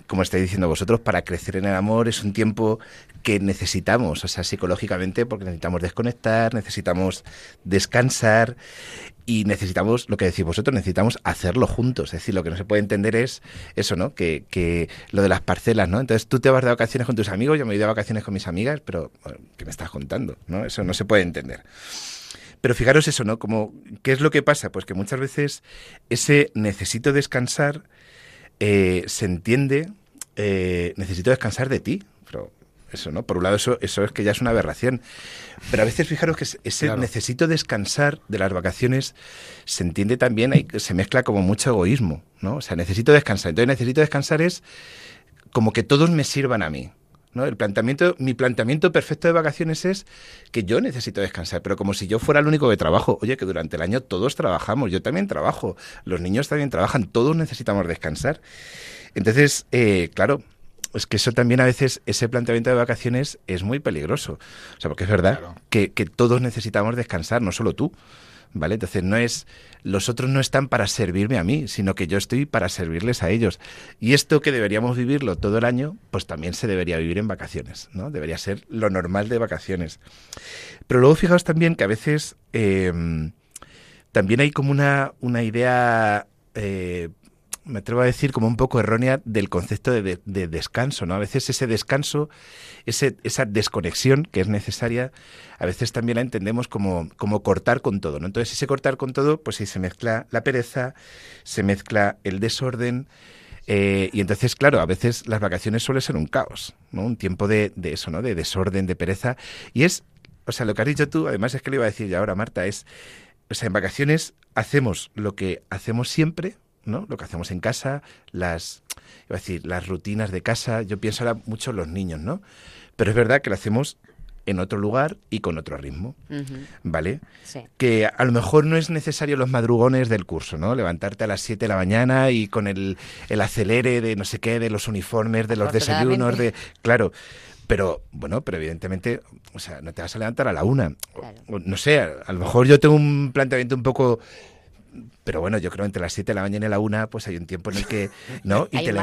como estáis diciendo vosotros, para crecer en el amor es un tiempo que necesitamos, o sea, psicológicamente, porque necesitamos desconectar, necesitamos descansar y necesitamos, lo que decís vosotros, necesitamos hacerlo juntos. Es decir, lo que no se puede entender es eso, ¿no? Que, que lo de las parcelas, ¿no? Entonces tú te vas de vacaciones con tus amigos, yo me voy de vacaciones con mis amigas, pero ¿qué me estás contando? ¿No? Eso no se puede entender. Pero fijaros eso, ¿no? Como, ¿qué es lo que pasa? Pues que muchas veces ese necesito descansar eh, se entiende, eh, necesito descansar de ti. Pero eso, ¿no? Por un lado, eso, eso es que ya es una aberración. Pero a veces, fijaros que ese necesito descansar de las vacaciones se entiende también, hay, se mezcla como mucho egoísmo, ¿no? O sea, necesito descansar. Entonces, necesito descansar es como que todos me sirvan a mí. ¿no? El planteamiento, mi planteamiento perfecto de vacaciones es que yo necesito descansar, pero como si yo fuera el único que trabajo. Oye, que durante el año todos trabajamos, yo también trabajo, los niños también trabajan, todos necesitamos descansar. Entonces, eh, claro, es que eso también a veces, ese planteamiento de vacaciones es muy peligroso. O sea, porque es verdad que, que todos necesitamos descansar, no solo tú. ¿vale? Entonces no es los otros no están para servirme a mí, sino que yo estoy para servirles a ellos. Y esto que deberíamos vivirlo todo el año, pues también se debería vivir en vacaciones, ¿no? Debería ser lo normal de vacaciones. Pero luego fijaos también que a veces eh, también hay como una, una idea eh, me atrevo a decir, como un poco errónea del concepto de, descanso, ¿no? A veces ese descanso, ese, esa desconexión que es necesaria, a veces también la entendemos como, como cortar con todo, ¿no? Entonces, ese cortar con todo, pues sí se mezcla la pereza, se mezcla el desorden, eh, y entonces, claro, a veces las vacaciones suelen ser un caos, ¿no? Un tiempo de, de eso, ¿no? De desorden, de pereza. Y es, o sea, lo que has dicho tú, además es que le iba a decir ya ahora, Marta, es, o sea, en vacaciones hacemos lo que hacemos siempre, ¿no? Lo que hacemos en casa, las, iba a decir, las rutinas de casa. Yo pienso ahora mucho en los niños, ¿no? Pero es verdad que lo hacemos en otro lugar y con otro ritmo, ¿vale? Que a lo mejor no es necesario los madrugones del curso, ¿no? Levantarte a las 7 de la mañana y con el, el acelere de no sé qué, de los uniformes, de los desayunos, de... Claro, pero bueno, pero evidentemente, o sea, no te vas a levantar a la una. no sé, a lo mejor yo tengo un planteamiento un poco pero bueno, yo creo entre las 7 de la mañana y la 1, pues hay un tiempo en el que, ¿no? Y te,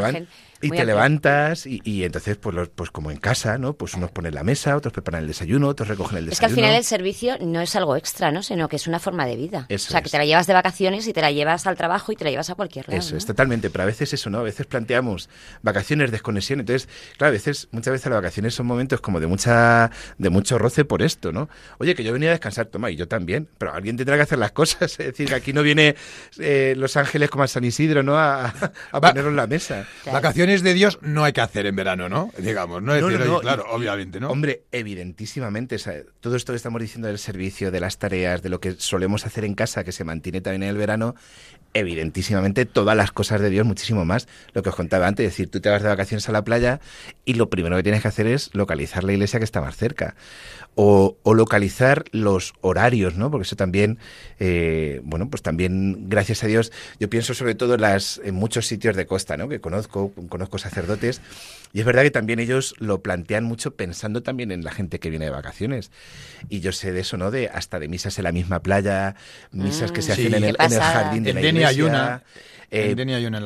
y te levantas y, y, entonces, pues, los, pues como en casa, ¿no? Pues unos ponen la mesa, otros preparan el desayuno, otros recogen el desayuno. Es que al final el servicio no es algo extra, ¿no? Sino que es una forma de vida. o sea, que te la llevas de vacaciones y te la llevas al trabajo y te la llevas a cualquier lado. Eso es, totalmente. Pero a veces eso, ¿no? A veces planteamos vacaciones, desconexión. Entonces, claro, a veces, muchas veces las vacaciones son momentos como de mucha de mucho roce por esto, ¿no? Oye, que yo venía a descansar, toma, y yo también. Pero alguien tendrá que hacer las cosas. Es decir, que aquí no viene eh, Los Ángeles como a San Isidro, ¿no? A, a ponernos la mesa. Vacaciones de Dios no hay que hacer en verano, ¿no? Digamos, no, es claro, obviamente, ¿no? Hombre, evidentísimamente, todo esto que estamos diciendo del servicio, de las tareas, de lo que solemos hacer en casa, que se mantiene también en el verano, evidentísimamente todas las cosas de Dios, muchísimo más. Lo que os contaba antes, es decir, tú te vas de vacaciones a la playa y lo primero que tienes que hacer es localizar la iglesia que está más cerca. O, localizar los horarios, ¿no? Porque eso también, eh, bueno, pues también, gracias a Dios, yo pienso sobre todo en, las, en muchos sitios de costa, ¿no? Que conozco, conozco sacerdotes, y es verdad que también ellos lo plantean mucho pensando también en la gente que viene de vacaciones. Y yo sé de eso, ¿no? De hasta de misas en la misma playa, misas que se mm. hacen en, el, jardín de la iglesia ayuna. Eh,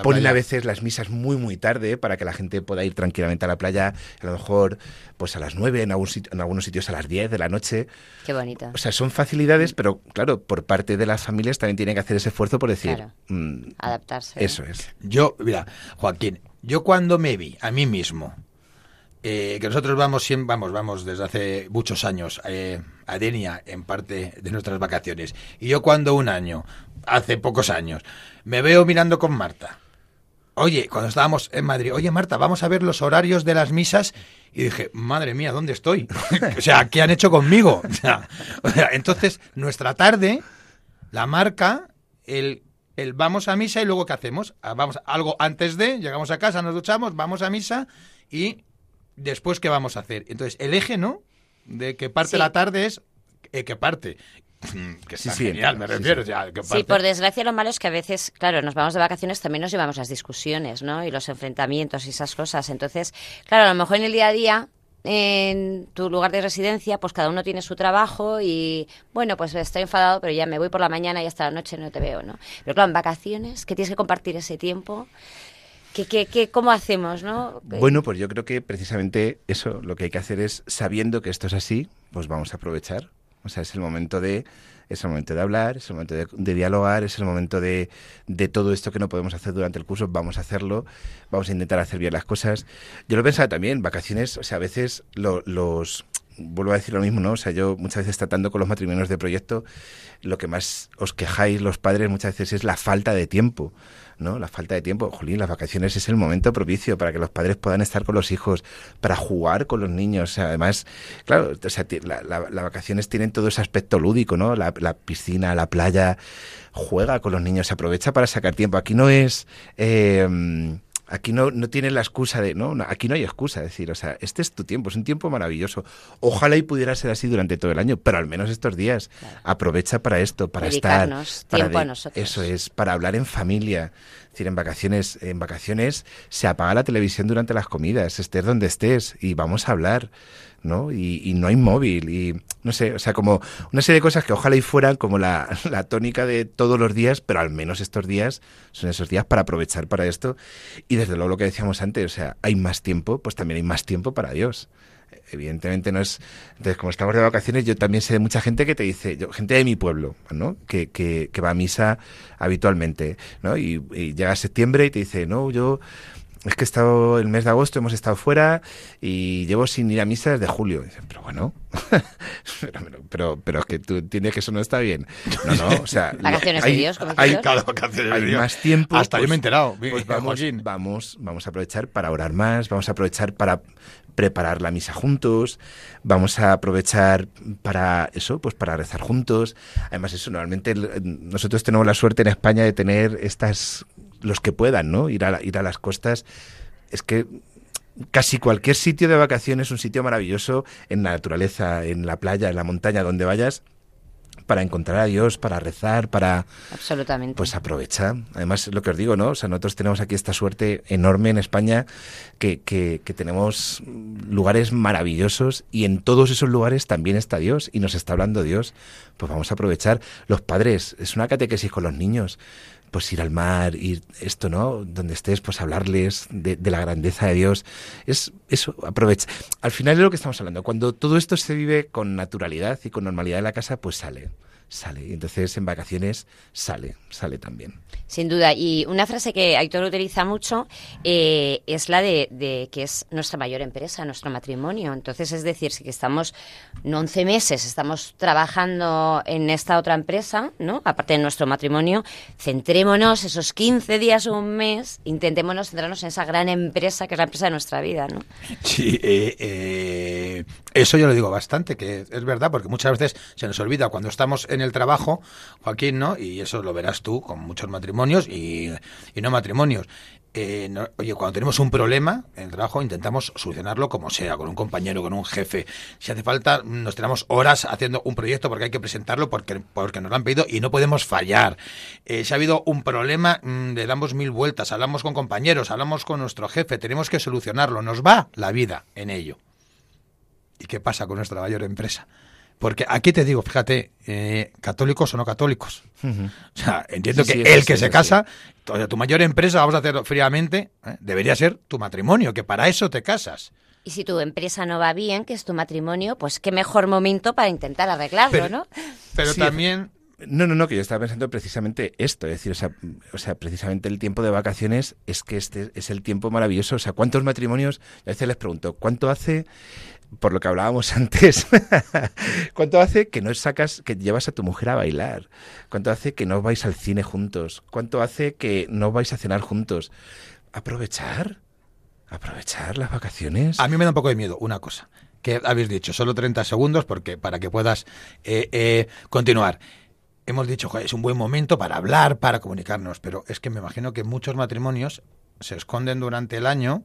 ponen a veces las misas muy muy tarde para que la gente pueda ir tranquilamente a la playa, a lo mejor pues a las 9, en, en algunos sitios a las 10 de la noche. Qué bonito. O sea, son facilidades, pero claro, por parte de las familias también tienen que hacer ese esfuerzo por decir... Mm, Adaptarse. Eso es. Yo, mira, Joaquín, yo cuando me vi a mí mismo, eh, que nosotros vamos siempre, vamos, vamos desde hace muchos años eh, a Denia en parte de nuestras vacaciones. Y yo cuando un año, hace pocos años, me veo mirando con Marta. Oye, cuando estábamos en Madrid, oye Marta, vamos a ver los horarios de las misas. Y dije, madre mía, ¿dónde estoy? o sea, ¿qué han hecho conmigo? O sea, entonces, nuestra tarde la marca el, el vamos a misa y luego ¿qué hacemos? Ah, vamos algo antes de, llegamos a casa, nos duchamos, vamos a misa y después ¿qué vamos a hacer? Entonces, el eje, ¿no? De que parte la tarde es eh, que parte. Que sí, genial, me refiero. Sí, por desgracia lo malo es que a veces, claro, nos vamos de vacaciones, también nos llevamos las discusiones, ¿no? Y los enfrentamientos y esas cosas. Entonces, claro, a lo mejor en el día a día en tu lugar de residencia, pues cada uno tiene su trabajo y, bueno, pues estoy enfadado, pero ya me voy por la mañana y hasta la noche no te veo, ¿no? Pero claro, en vacaciones, que tienes que compartir ese tiempo, ¿Qué, qué, qué, cómo hacemos, no? Bueno, pues yo creo que precisamente eso, lo que hay que hacer es, sabiendo que esto es así, pues vamos a aprovechar. O sea, es el momento de es el momento de hablar, es el momento de, dialogar, es el momento de, de, todo esto que no podemos hacer durante el curso, vamos a hacerlo, vamos a intentar hacer bien las cosas. Yo lo pensaba también, vacaciones, o sea, a veces los, vuelvo a decir lo mismo, ¿no? O sea, yo muchas veces tratando con los matrimonios de proyecto, lo que más os quejáis los padres muchas veces es la falta de tiempo. ¿No? La falta de tiempo. Jolín, las vacaciones es el momento propicio para que los padres puedan estar con los hijos, para jugar con los niños. además, claro, o sea, las vacaciones tienen todo ese aspecto lúdico, ¿no? La, piscina, la playa, juega con los niños, se aprovecha para sacar tiempo. Aquí no es... Eh, Aquí no, no tienes la excusa de, no, aquí no hay excusa, es decir, o sea, este es tu tiempo, es un tiempo maravilloso. Ojalá y pudiera ser así durante todo el año, pero al menos estos días aprovecha para esto, para estar, para a nosotros. eso es, para hablar en familia. Es decir, en vacaciones, en vacaciones se apaga la televisión durante las comidas, estés donde estés y vamos a hablar. ¿No? Y, no hay móvil y no sé, o sea, como una serie de cosas que ojalá y fueran como la, la tónica de todos los días, pero al menos estos días son esos días para aprovechar para esto. Y desde luego lo que decíamos antes, o sea, hay más tiempo, pues también hay más tiempo para Dios evidentemente no es entonces como estamos de vacaciones yo también sé de mucha gente que te dice gente de mi pueblo no que, que, va a misa habitualmente no y, y, llega septiembre y te dice no yo es que he estado el mes de agosto, hemos estado fuera y llevo sin ir a misa desde julio. Dicen, pero bueno, pero, pero, es que tú entiendes que eso no está bien. No, no, o sea, vacaciones hay, de Dios, hay, vacaciones hay más tiempo. Hasta yo me he pues, enterado. Pues vamos, vamos, vamos a aprovechar para orar más, vamos a aprovechar para preparar la misa juntos, vamos a aprovechar para eso, pues para rezar juntos. Además, eso normalmente nosotros tenemos la suerte en España de tener estas los que puedan, ¿no? Ir a, ir a las costas. Es que casi cualquier sitio de vacaciones es un sitio maravilloso en la naturaleza, en la playa, en la montaña, donde vayas para encontrar a Dios, para rezar, para... Absolutamente. Pues aprovecha. Además, lo que os digo, ¿no? O sea, nosotros tenemos aquí esta suerte enorme en España que, que, que tenemos lugares maravillosos y en todos esos lugares también está Dios y nos está hablando Dios. Pues vamos a aprovechar. Los padres, es una catequesis con los niños pues ir al mar, ir esto, ¿no? Donde estés, pues hablarles de, la grandeza de Dios. Es eso, aprovecha. Al final es lo que estamos hablando. Cuando todo esto se vive con naturalidad y con normalidad en la casa, pues sale sale. Y entonces en vacaciones sale, sale también. Sin duda. Y una frase que Aitor utiliza mucho eh, es la de, que es nuestra mayor empresa, nuestro matrimonio. Entonces, es decir, si que estamos no 11 meses, estamos trabajando en esta otra empresa, ¿no? Aparte de nuestro matrimonio, centrémonos esos 15 días o un mes, intentémonos centrarnos en esa gran empresa que es la empresa de nuestra vida, ¿no? Sí, eh, eh, eso yo lo digo bastante, que es verdad, porque muchas veces se nos olvida cuando estamos en el trabajo, Joaquín, ¿no? Y eso lo verás tú con muchos matrimonios y, no matrimonios. Eh, oye, cuando tenemos un problema en el trabajo, intentamos solucionarlo como sea, con un compañero, con un jefe. Si hace falta, nos tenemos horas haciendo un proyecto porque hay que presentarlo porque, porque nos lo han pedido y no podemos fallar. Eh, si ha habido un problema, mm, le damos mil vueltas, hablamos con compañeros, hablamos con nuestro jefe, tenemos que solucionarlo. Nos va la vida en ello. ¿Y qué pasa con nuestra mayor empresa? Porque aquí te digo, fíjate, eh, católicos o no católicos. O sea, entiendo que el que se casa, tu mayor empresa, vamos a hacerlo fríamente, ¿eh? debería ser tu matrimonio, que para eso te casas. Y si tu empresa no va bien, que es tu matrimonio, pues qué mejor momento para intentar arreglarlo, ¿no? Pero también no, no, no, que yo estaba pensando precisamente esto, es decir, o sea, o sea, precisamente el tiempo de vacaciones es que este es el tiempo maravilloso. O sea, ¿cuántos matrimonios? A veces les pregunto, ¿cuánto hace por lo que hablábamos antes, ¿cuánto hace que no sacas, que llevas a tu mujer a bailar? ¿Cuánto hace que no vais al cine juntos? ¿Cuánto hace que no vais a cenar juntos? Aprovechar, aprovechar las vacaciones. A mí me da un poco de miedo una cosa que habéis dicho, solo 30 segundos porque para que puedas eh, eh, continuar. Hemos dicho, es un buen momento para hablar, para comunicarnos, pero es que me imagino que muchos matrimonios se esconden durante el año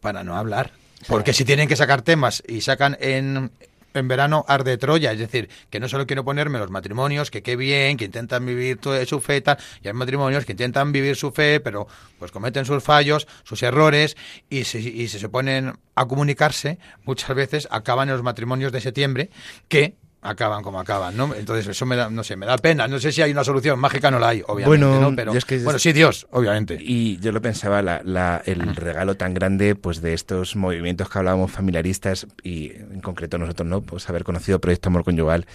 para no hablar porque si tienen que sacar temas y sacan en, en verano arde Troya, es decir, que no solo quiero ponerme los matrimonios, que qué bien, que intentan vivir su fe y hay matrimonios que intentan vivir su fe, pero pues cometen sus fallos, sus errores, y si, y si se ponen a comunicarse, muchas veces acaban en los matrimonios de septiembre, que acaban como acaban, ¿no? Entonces eso me da, no sé, me da pena. No sé si hay una solución mágica, no la hay, obviamente, bueno, ¿no? Pero, bueno, sí, Dios, obviamente. Y yo lo pensaba, la, el regalo tan grande, pues, de estos movimientos que hablábamos familiaristas y, en concreto, nosotros, ¿no? Pues haber conocido Proyecto Amor Conyugal,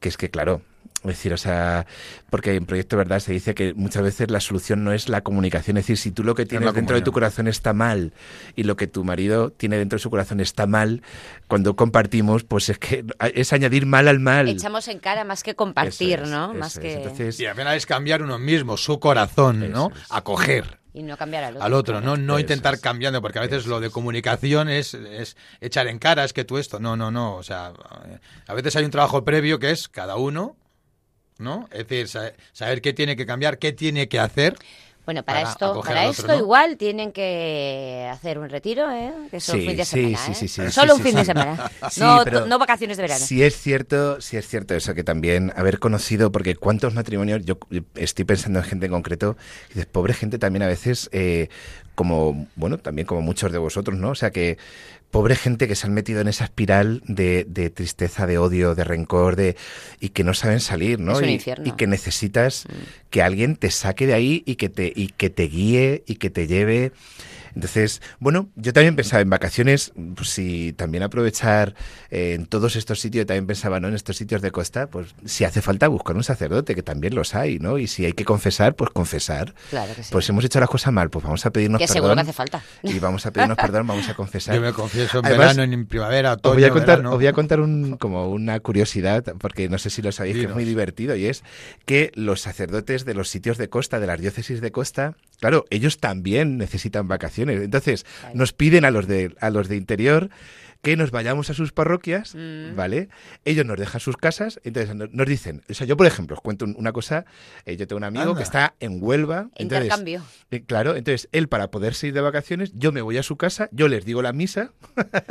que es que, claro, es decir, o sea, porque en Proyecto Verdad se dice que muchas veces la solución no es la comunicación. Es decir, si tú lo que tienes dentro de tu corazón está mal y lo que tu marido tiene dentro de su corazón está mal, cuando compartimos, pues es que es añadir mal al mal. Echamos en cara más que compartir, ¿no? Más que... y apenas es cambiar uno mismo, su corazón, ¿no? Acoger. Y no cambiar al otro. Al otro, no, no intentar cambiando, porque a veces lo de comunicación es, es echar en cara, es que tú esto, no, no, no. O sea, a veces hay un trabajo previo que es cada uno ¿no? Es decir, saber qué tiene que cambiar, qué tiene que hacer. Bueno, para, esto, para esto igual tienen que hacer un retiro, ¿eh? Que es un fin de semana, sí, sí, ¿eh? Solo un fin de semana, no, no, vacaciones de verano. Sí es cierto, sí es cierto eso que también haber conocido, porque cuántos matrimonios, yo estoy pensando en gente en concreto, y dices, pobre gente también a veces, eh, como, bueno, también como muchos de vosotros, ¿no? O sea que pobre gente que se han metido en esa espiral de, de tristeza, de odio, de rencor, de y que no saben salir, ¿no? y, y, que necesitas mm. que alguien te saque de ahí y que te y que te guíe y que te lleve entonces, bueno, yo también pensaba en vacaciones, pues si también aprovechar eh, en todos estos sitios, también pensaba, ¿no? En estos sitios de costa, pues si hace falta buscar un sacerdote, que también los hay, ¿no? Y si hay que confesar, pues confesar. Claro que sí. Pues hemos hecho las cosas mal, pues vamos a pedirnos que perdón. seguro que hace falta. Y vamos a pedirnos perdón, vamos a confesar. Yo me confieso en verano, en primavera, otoño, os voy a contar, Os voy a contar un, como una curiosidad, porque no sé si lo sabéis, que es muy divertido, y es que los sacerdotes de los sitios de costa, de las diócesis de costa, claro, ellos también necesitan vacaciones. Entonces, nos piden a los de, a los de interior que nos vayamos a sus parroquias, mm. ¿vale? Ellos nos dejan sus casas, entonces nos dicen, o sea, yo por ejemplo, os cuento una cosa, eh, yo tengo un amigo que está en Huelva, entonces, intercambio. Eh, claro, entonces él para poder ir de vacaciones, yo me voy a su casa, yo les digo la misa,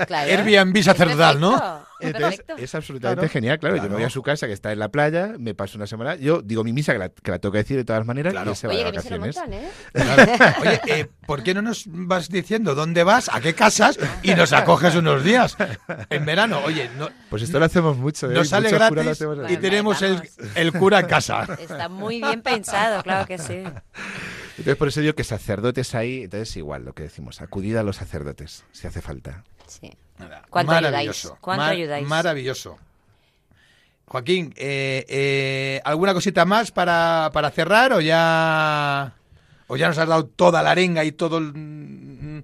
claro. Airbnb sacerdotal, ¿no? Entonces, es absolutamente genial, claro, Yo me voy a su casa que está en la playa, me paso una semana, yo digo mi misa que la, que la tengo que decir de todas maneras y se va Oye, de vacaciones. ¿eh? Oye, eh, ¿por qué no nos vas diciendo dónde vas, a qué casas y nos acoges unos días en verano? Oye, no, pues esto lo hacemos mucho. ¿eh? Nos sale gratis y tenemos el, el, cura en casa. Está muy bien pensado, claro que sí. Entonces, por eso digo que sacerdotes ahí, entonces igual lo que decimos, acudid a los sacerdotes si hace falta. Sí. ¿Cuánto maravilloso, ayudáis? ¿Cuánto ayudáis? Maravilloso. Joaquín, eh, eh, ¿alguna cosita más para, para, cerrar o ya, o ya nos has dado toda la arenga y todo... nos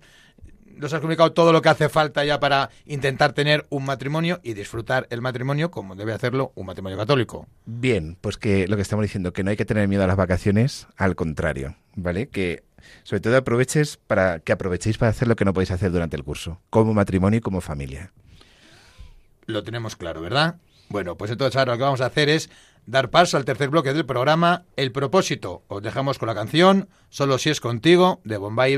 has comunicado todo lo que hace falta ya para intentar tener un matrimonio y disfrutar el matrimonio como debe hacerlo un matrimonio católico. Bien, pues que lo que estamos diciendo, que no hay que tener miedo a las vacaciones, al contrario, ¿vale? Que sobre todo aproveches para que aprovechéis para hacer lo que no podéis hacer durante el curso, como matrimonio y como familia. Lo tenemos claro, ¿verdad? Bueno, pues entonces ahora lo que vamos a hacer es dar paso al tercer bloque del programa, El propósito. Os dejamos con la canción Solo si es contigo, de Bombay y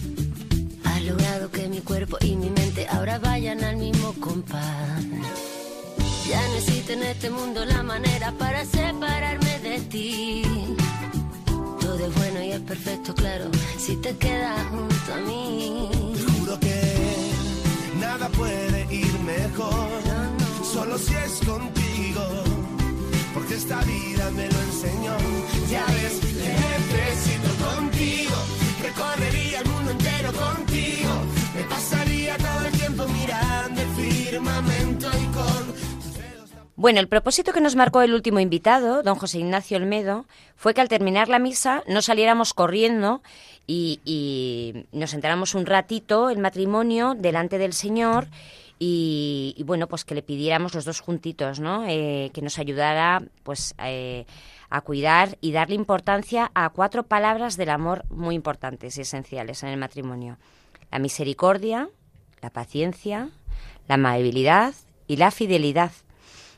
logrado que mi cuerpo y mi mente ahora vayan al mismo compás. Ya necesito en este mundo la manera para separarme de ti. Todo es bueno y es perfecto, claro, si te quedas junto a mí. Te juro que nada puede ir mejor, solo si es contigo. porque esta vida me lo enseñó. Ya ves, necesito contigo, recorrería el mundo entero contigo, me pasaría todo el tiempo mirando el firmamento y con bueno, el propósito que nos marcó el último invitado, don José Ignacio Olmedo, fue que al terminar la misa no saliéramos corriendo y, nos enteramos un ratito el matrimonio delante del Señor y, bueno, pues que le pidiéramos los dos juntitos, ¿no? Eh, que nos ayudara, pues, eh, a cuidar y darle importancia a cuatro palabras del amor muy importantes y esenciales en el matrimonio: la misericordia, la paciencia, la amabilidad y la fidelidad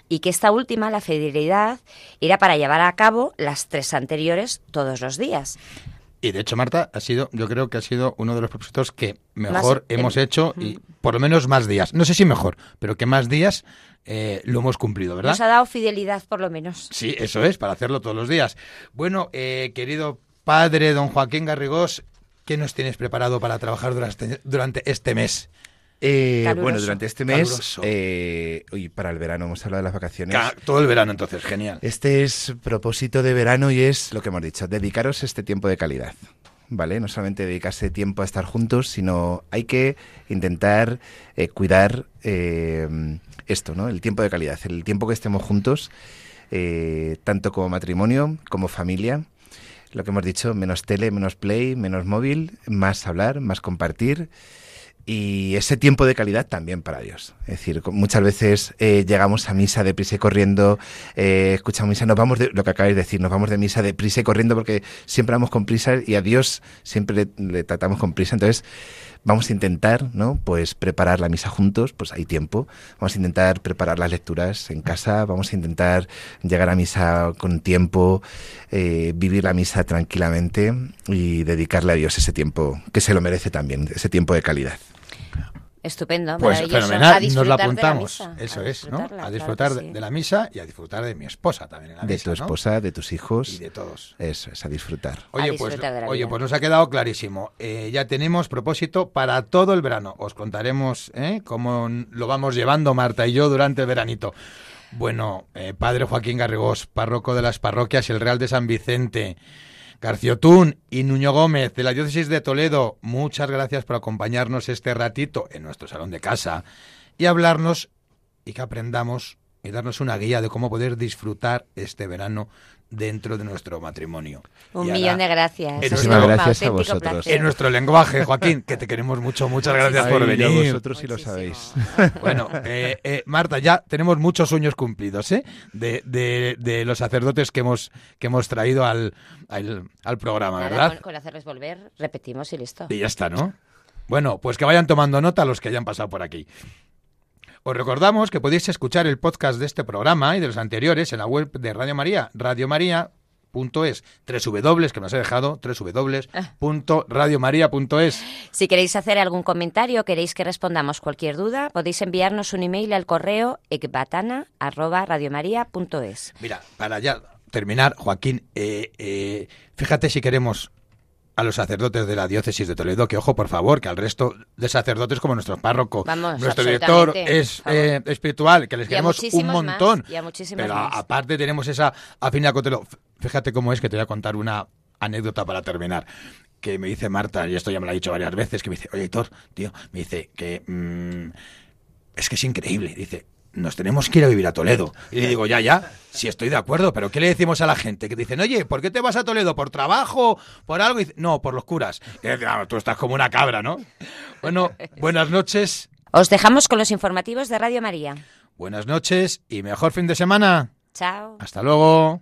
y que esta última, la fidelidad, era para llevar a cabo las tres anteriores todos los días. Y de hecho, Marta, ha sido, yo creo que ha sido uno de los propósitos que mejor hemos hecho y por lo menos más días. No sé si mejor, pero que más días eh, lo hemos cumplido, ¿verdad? Nos ha dado fidelidad, por lo menos. Sí, eso es, para hacerlo todos los días. Bueno, eh, querido padre, don Joaquín Garrigós, ¿qué nos tienes preparado para trabajar durante, durante este mes? Eh, bueno, durante este mes, eh, para el verano, hemos hablado de las vacaciones. todo el verano, entonces, genial. Este es propósito de verano y es lo que hemos dicho, dedicaros este tiempo de calidad. ¿Vale? No solamente dedicarse tiempo a estar juntos, sino hay que intentar eh, cuidar eh, esto, ¿no? El tiempo de calidad, el tiempo que estemos juntos, tanto como matrimonio, como familia. Lo que hemos dicho, menos tele, menos play, menos móvil, más hablar, más compartir y ese tiempo de calidad también para Dios. Es decir, muchas veces eh, llegamos a misa deprisa y corriendo, eh, escuchamos misa, nos vamos de, lo que acabáis de decir, nos vamos de misa deprisa y corriendo porque siempre vamos con prisa y a Dios siempre le, tratamos con prisa. Entonces, vamos a intentar, ¿no? Pues preparar la misa juntos, pues hay tiempo. Vamos a intentar preparar las lecturas en casa, vamos a intentar llegar a misa con tiempo, eh, vivir la misa tranquilamente y dedicarle a Dios ese tiempo que se lo merece también, ese tiempo de calidad. Estupendo, pues fenomenal, nos lo apuntamos. Eso es, ¿no? A disfrutar de, la misa y a disfrutar de mi esposa también en la de tu esposa, de tus hijos. Y de todos. Eso es, a disfrutar. Oye, pues, oye pues nos ha quedado clarísimo. Eh, ya tenemos propósito para todo el verano. Os contaremos ¿eh? cómo lo vamos llevando Marta y yo durante el veranito. Bueno, eh, Padre Joaquín Garrigós, párroco de las parroquias y el Real de San Vicente. Garciotún y Nuño Gómez de la Diócesis de Toledo, muchas gracias por acompañarnos este ratito en nuestro salón de casa y hablarnos y que aprendamos y darnos una guía de cómo poder disfrutar este verano dentro de nuestro matrimonio. Un millón de gracias. Muchísimas gracias a vosotros. En nuestro lenguaje, Joaquín, que te queremos mucho. Muchas gracias por venir. vosotros sí lo sabéis. Bueno, eh, eh, Marta, ya tenemos muchos sueños cumplidos ¿eh? de, los sacerdotes que hemos, que hemos traído al, al, programa, ¿verdad? Con, hacerles volver, repetimos y listo. Y ya está, ¿no? Bueno, pues que vayan tomando nota los que hayan pasado por aquí. Os recordamos que podéis escuchar el podcast de este programa y de los anteriores en la web de Radio María, radiomaria.es, www, que nos he dejado, www.radiomaria.es. Si queréis hacer algún comentario queréis que respondamos cualquier duda, podéis enviarnos un email al correo ecbatana.radiomaria.es. Mira, para ya terminar, Joaquín, eh, eh, fíjate si queremos a los sacerdotes de la diócesis de Toledo, que ojo, por favor, que al resto de sacerdotes como nuestro párroco, nuestro director es eh, espiritual, que les queremos un montón. pero aparte tenemos esa afinidad con Toledo. Fíjate cómo es que te voy a contar una anécdota para terminar. Que me dice Marta, y esto ya me lo ha dicho varias veces, que me dice, oye, Héctor, tío, me dice que mm, es que es increíble. Dice, nos tenemos que ir a vivir a Toledo. Y le digo, ya, ya, sí estoy de acuerdo, pero ¿qué le decimos a la gente? Que dicen, oye, ¿por qué te vas a Toledo? ¿Por trabajo? ¿Por algo? Y no, por los curas. Y dice, ah, tú estás como una cabra, ¿no? Bueno, buenas noches. Os dejamos con los informativos de Radio María. Buenas noches y mejor fin de semana. Chao. Hasta luego.